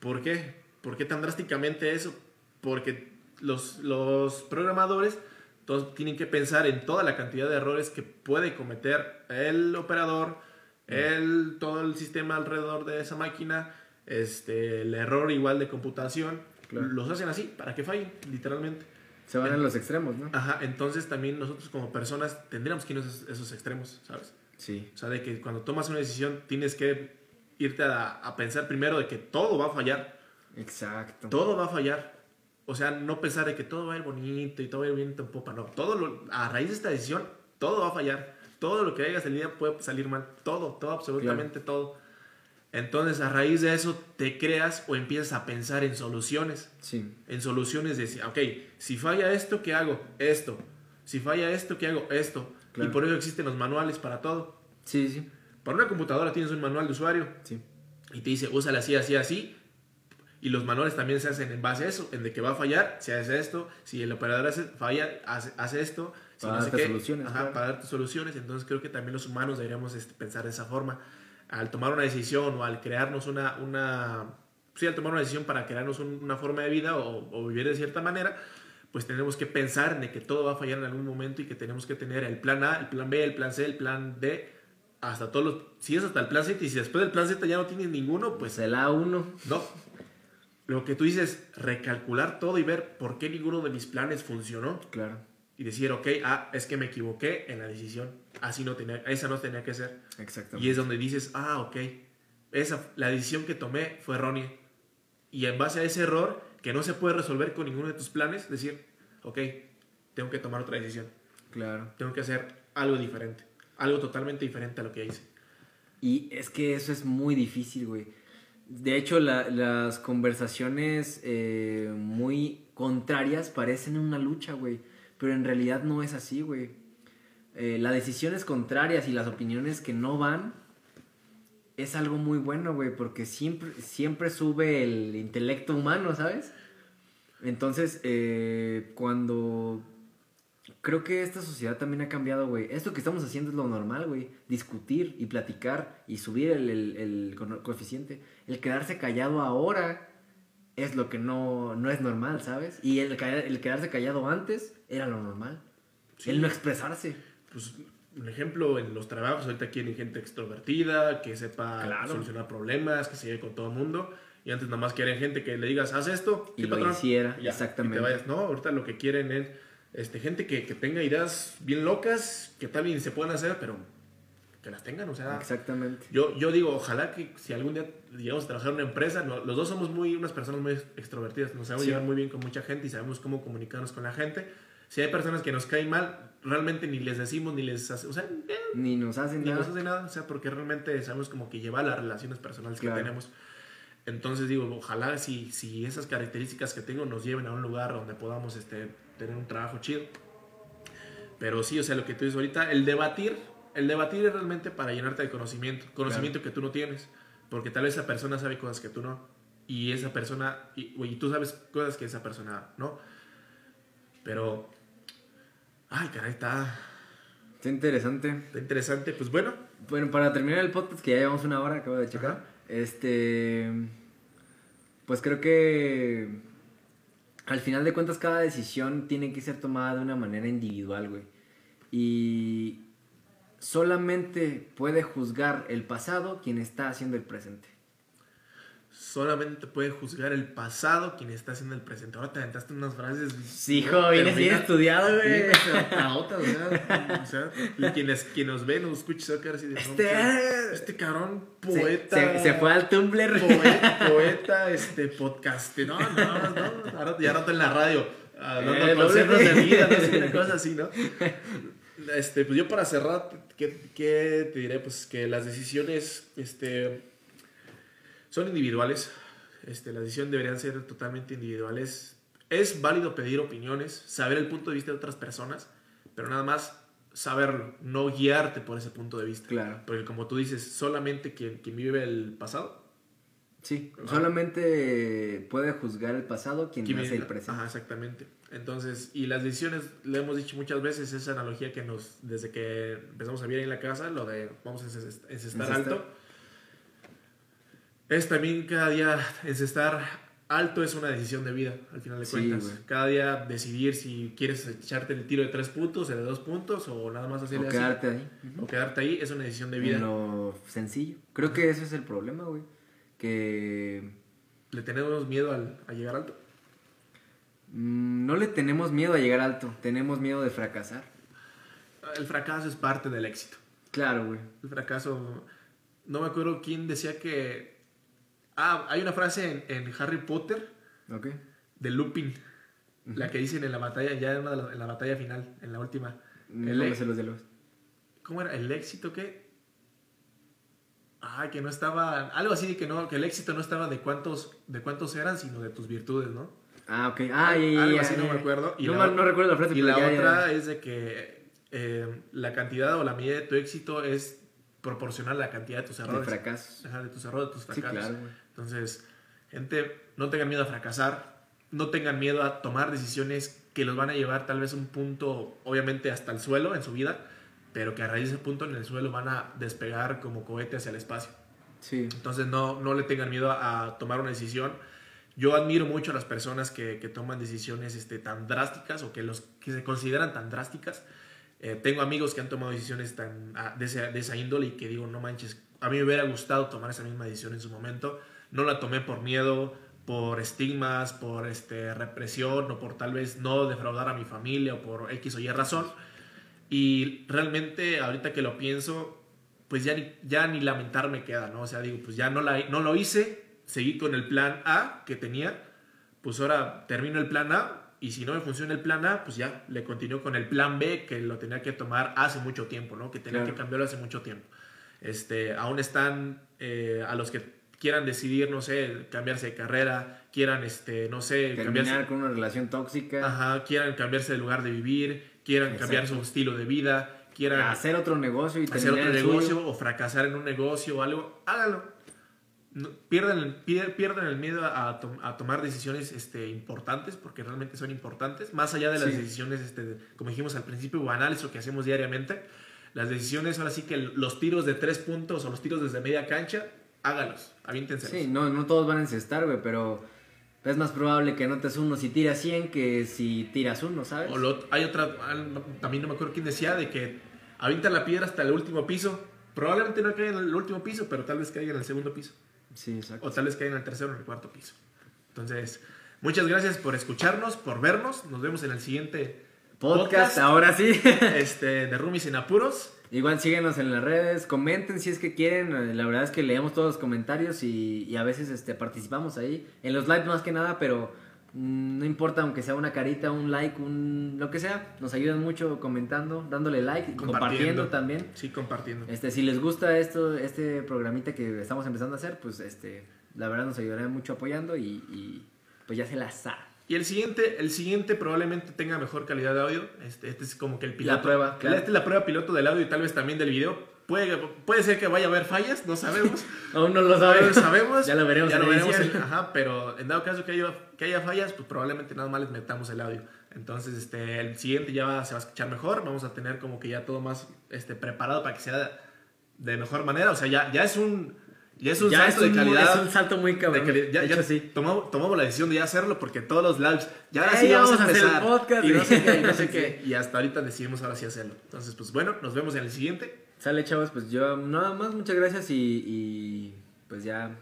¿Por qué? ¿Por qué tan drásticamente eso? Porque los, los programadores todos tienen que pensar en toda la cantidad de errores que puede cometer el operador, el, todo el sistema alrededor de esa máquina, este, el error igual de computación. Claro. Los hacen así, para que fallen, literalmente. Se van a los extremos, ¿no? Ajá, entonces también nosotros como personas tendríamos que ir a esos, esos extremos, ¿sabes? Sí. O sea, de que cuando tomas una decisión tienes que irte a, a pensar primero de que todo va a fallar. Exacto. Todo va a fallar. O sea, no pensar de que todo va a ir bonito y todo va a ir bien en popa. No, todo lo- a raíz de esta decisión, todo va a fallar. Todo lo que haya salido puede salir mal. Todo, todo, absolutamente todo. Entonces, a raíz de eso, te creas o empiezas a pensar en soluciones. Sí. En soluciones de, ok, si falla esto, ¿qué hago? Esto. Si falla esto, ¿qué hago? Esto. Claro. Y por eso existen los manuales para todo. Sí, sí. Para una computadora tienes un manual de usuario Sí. y te dice, úsala así, así, así. Y los manuales también se hacen en base a eso, en de que va a fallar, se hace esto, si el operador hace, falla, hace, hace esto, si Para no sé darte qué, soluciones, ajá, claro. para darte soluciones. Entonces creo que también los humanos deberíamos este, pensar de esa forma. Al tomar una decisión o al crearnos una, una sí, al tomar una decisión para crearnos un- una forma de vida o, o vivir de cierta manera, pues tenemos que pensar en de que todo va a fallar en algún momento y que tenemos que tener el plan A, el plan B, el plan C, el plan D, hasta todos los, si es hasta el plan Z y si después del plan Z ya no tienes ninguno, pues Pues el A1. no. Lo que tú dices, recalcular todo y ver por qué ninguno de mis planes funcionó. Claro. Y decir, ok, ah, es que me equivoqué en la decisión. Así no tenía, esa no tenía que ser. Exactamente. Y es donde dices, ah, ok, esa, la decisión que tomé fue errónea. Y en base a ese error, que no se puede resolver con ninguno de tus planes, decir, ok, tengo que tomar otra decisión. Claro. Tengo que hacer algo diferente. Algo totalmente diferente a lo que hice. Y es que eso es muy difícil, güey. De hecho, la- las conversaciones eh, muy contrarias parecen una lucha, güey. Pero en realidad no es así, güey. Eh, las decisiones contrarias y las opiniones que no van es algo muy bueno, güey. Porque siempre, siempre sube el intelecto humano, ¿sabes? Entonces, eh, cuando Creo que esta sociedad también ha cambiado, güey. Esto que estamos haciendo es lo normal, güey. Discutir y platicar y subir el, el- el co- coeficiente. El quedarse callado ahora es lo que no, no es normal, ¿sabes? Y el, el quedarse callado antes era lo normal. Sí. El no expresarse. pues, un ejemplo, en los trabajos ahorita quieren gente extrovertida, que sepa Claro. solucionar problemas, que se lleve con todo el mundo. Y antes nada más quieren gente que le digas, haz esto, Y sí, lo hiciera, y ya, exactamente. Y te vayas. No, ahorita lo que quieren es este, gente que, que tenga ideas bien locas, que tal vez se puedan hacer, pero que las tengan. O sea, Exactamente. yo, yo digo, ojalá que si algún día llegamos a trabajar en una empresa, no- los dos somos muy, unas personas muy extrovertidas, nos sabemos Sí. llevar muy bien con mucha gente y sabemos cómo comunicarnos con la gente. Si hay personas que nos caen mal, realmente ni les decimos, ni les hace, o sea, eh, Ni nos hacen ni nada. nos hace nada, o sea, porque realmente sabemos como que lleva las relaciones personales Claro. que tenemos. Entonces digo, ojalá si, si esas características que tengo nos lleven a un lugar donde podamos este, tener un trabajo chido. Pero sí, o sea, lo que tú dices ahorita, el debatir, el debatir es realmente para llenarte de conocimiento, conocimiento que tú no tienes, porque tal vez esa persona sabe cosas que tú no, y esa persona, y, y tú sabes cosas que esa persona no. Pero, ay, caray, está, Está interesante. está interesante. Pues bueno, Bueno, para terminar el podcast, que ya llevamos una hora, acabo de checar. Ajá. Este. Pues creo que. Al final de cuentas, cada decisión tiene que ser tomada de una manera individual, güey. Y. Solamente puede juzgar el pasado quien está haciendo el presente. Solamente puede juzgar el pasado quien está haciendo el presente. Ahora te aventaste unas frases. Sí, hijo, vienes bien estudiado, güey. O sea, o o y quienes, quien nos ve, nos escucha, quedar así de, no, Este- pues, este cabrón, poeta. Se, se fue al Tumblr. Poeta, poeta, este, podcast. No, no, no, ahora ya rato en la radio. Ah, dando Eh, consejos de vida, no sé, una cosa así, ¿no? Este, pues yo para cerrar, ¿qué, qué te diré? Pues que las decisiones este, son individuales. Este, las decisiones deberían ser totalmente individuales. Es válido pedir opiniones, saber el punto de vista de otras personas, pero nada más saberlo, no guiarte por ese punto de vista. Claro. Porque como tú dices, solamente quien, quien vive el pasado, Sí, solamente puede juzgar el pasado quien quien hace vive- el presente. Ajá, exactamente. Entonces, y las decisiones, le hemos dicho muchas veces, esa analogía que nos, desde que empezamos a vivir en la casa, lo de vamos a encest- encestar Encestar. alto, es también cada día encestar alto es una decisión de vida, al final de cuentas. Cada día decidir si quieres echarte el tiro de tres puntos, el de dos puntos, o nada más O hacerle así, quedarte ahí. o quedarte ahí, es una decisión de vida. En lo sencillo. Creo que ese es el problema, güey. Que Le tenemos miedo al, a llegar alto. mm, no le tenemos miedo a llegar alto, tenemos miedo de fracasar. El fracaso es parte del éxito. Claro, güey. El fracaso. No me acuerdo quién decía que. Ah, hay una frase en, en Harry Potter Ok. de Lupin. La que dicen en la batalla, ya en, de la, en la batalla final, en la última. No El me e- sé los. ¿Cómo era? ¿El éxito qué? Ah, que no estaba. Algo así de que no, que el éxito no estaba de cuántos, de cuántos eran, sino de tus virtudes, ¿no? Ah, ok. Ah, Algo así, no me acuerdo. Y no, la no recuerdo la frase, Y la ya, otra ya. es de que eh, la cantidad o la medida de tu éxito es proporcional a la cantidad de tus De errores. fracasos. Ajá, de tus errores, de tus Sí, fracasos. claro, güey. Entonces, gente, no tengan miedo a fracasar, no tengan miedo a tomar decisiones que los van a llevar tal vez a un punto, obviamente hasta el suelo en su vida, pero que a raíz de ese punto en el suelo van a despegar como cohete hacia el espacio. Sí. Entonces no, no le tengan miedo a, a tomar una decisión. Yo admiro mucho a las personas que, que toman decisiones este, tan drásticas o que, los, que se consideran tan drásticas. Eh, tengo amigos que han tomado decisiones tan, ah, de, esa, de esa índole y que digo, no manches, a mí me hubiera gustado tomar esa misma decisión en su momento. No la tomé por miedo, por estigmas, por este, represión o por tal vez no defraudar a mi familia o por X o Y razón. Y realmente ahorita que lo pienso, pues ya ni, ya ni lamentar me queda, ¿no? O sea, digo, pues ya no, la, no lo hice, seguí con el plan A que tenía, pues ahora termino el plan A y si no me funciona el plan A, pues ya le continúo con el plan B que lo tenía que tomar hace mucho tiempo, ¿no? Que tenía Claro. que cambiarlo hace mucho tiempo. Este, aún están eh, a los que quieran decidir, no sé, cambiarse de carrera, quieran, este, no sé, Terminar cambiarse, con una relación tóxica. ajá, quieran cambiarse de lugar de vivir, quieran Exacto. cambiar su estilo de vida, quieran Hacer otro negocio y hacer otro el suyo. negocio o fracasar en un negocio o algo, hágalo. No, pierdan, el, pier- pierdan el miedo a, to- a tomar decisiones este, importantes, porque realmente son importantes, más allá de las Sí. decisiones, este, como dijimos al principio, banales o que hacemos diariamente. Las decisiones, ahora sí que los tiros de tres puntos o los tiros desde media cancha, hágalos, aviéntense. Sí, no, no todos van a encestar, güey, pero es más probable que anotes uno si tiras 100 que si tiras uno, ¿sabes? O lo- hay otra, también no me acuerdo quién decía, de que avienta la piedra hasta el último piso. Probablemente no caiga en el último piso, pero tal vez caiga en el segundo piso. Sí, exacto. O tal vez caiga en el tercero o en el cuarto piso. Entonces, muchas gracias por escucharnos, por vernos. Nos vemos en el siguiente Podcast, ahora sí. este, de Rumis en Apuros. Igual síguenos en las redes, comenten si es que quieren, eh, la verdad es que leemos todos los comentarios y, y a veces este, participamos ahí, en los lives más que nada, pero mm, no importa aunque sea una carita, un like, un lo que sea, nos ayudan mucho comentando, dándole like, compartiendo, también. Sí, compartiendo. Este, si les gusta esto, este programita que estamos empezando a hacer, pues este, la verdad nos ayudará mucho apoyando y, y, pues ya se la sabe. Y el siguiente, el siguiente probablemente tenga mejor calidad de audio. Este, este es como que el piloto. La prueba, claro. Esta es la prueba piloto del audio y tal vez también del video. Puede, puede ser que vaya a haber fallas, no sabemos. Aún no lo No lo sabemos. sabemos. ya lo veremos. Ya lo veremos. en- ajá, pero en dado caso que haya, que haya fallas, pues probablemente nada más les metamos el audio. Entonces, este, el siguiente ya va- se va a escuchar mejor. Vamos a tener como que ya todo más este, preparado para que sea de mejor manera. O sea, ya, ya es un, ya es un Ya salto es un, de calidad. es un salto muy de cabrón. cali- ya, De ya hecho, sí. tomamos, tomamos la decisión de ya hacerlo porque todos los lives ya ahora sí vamos a vamos a hacer el podcast. y no sé qué y no sé qué y hasta ahorita decidimos ahora sí hacerlo entonces pues bueno nos vemos en el siguiente Sale, chavos, pues yo nada más, muchas gracias y, y, pues ya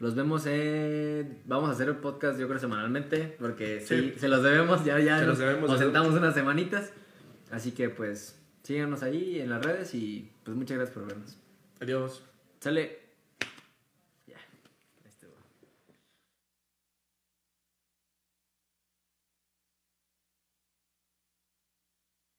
los vemos. eh, vamos a hacer el podcast, yo creo, semanalmente, porque sí, Sí. se los debemos, ya, ya Se nos, los debemos, nos sentamos unas semanitas. Así que pues síganos ahí en las redes y pues muchas gracias por vernos. adiós Sale.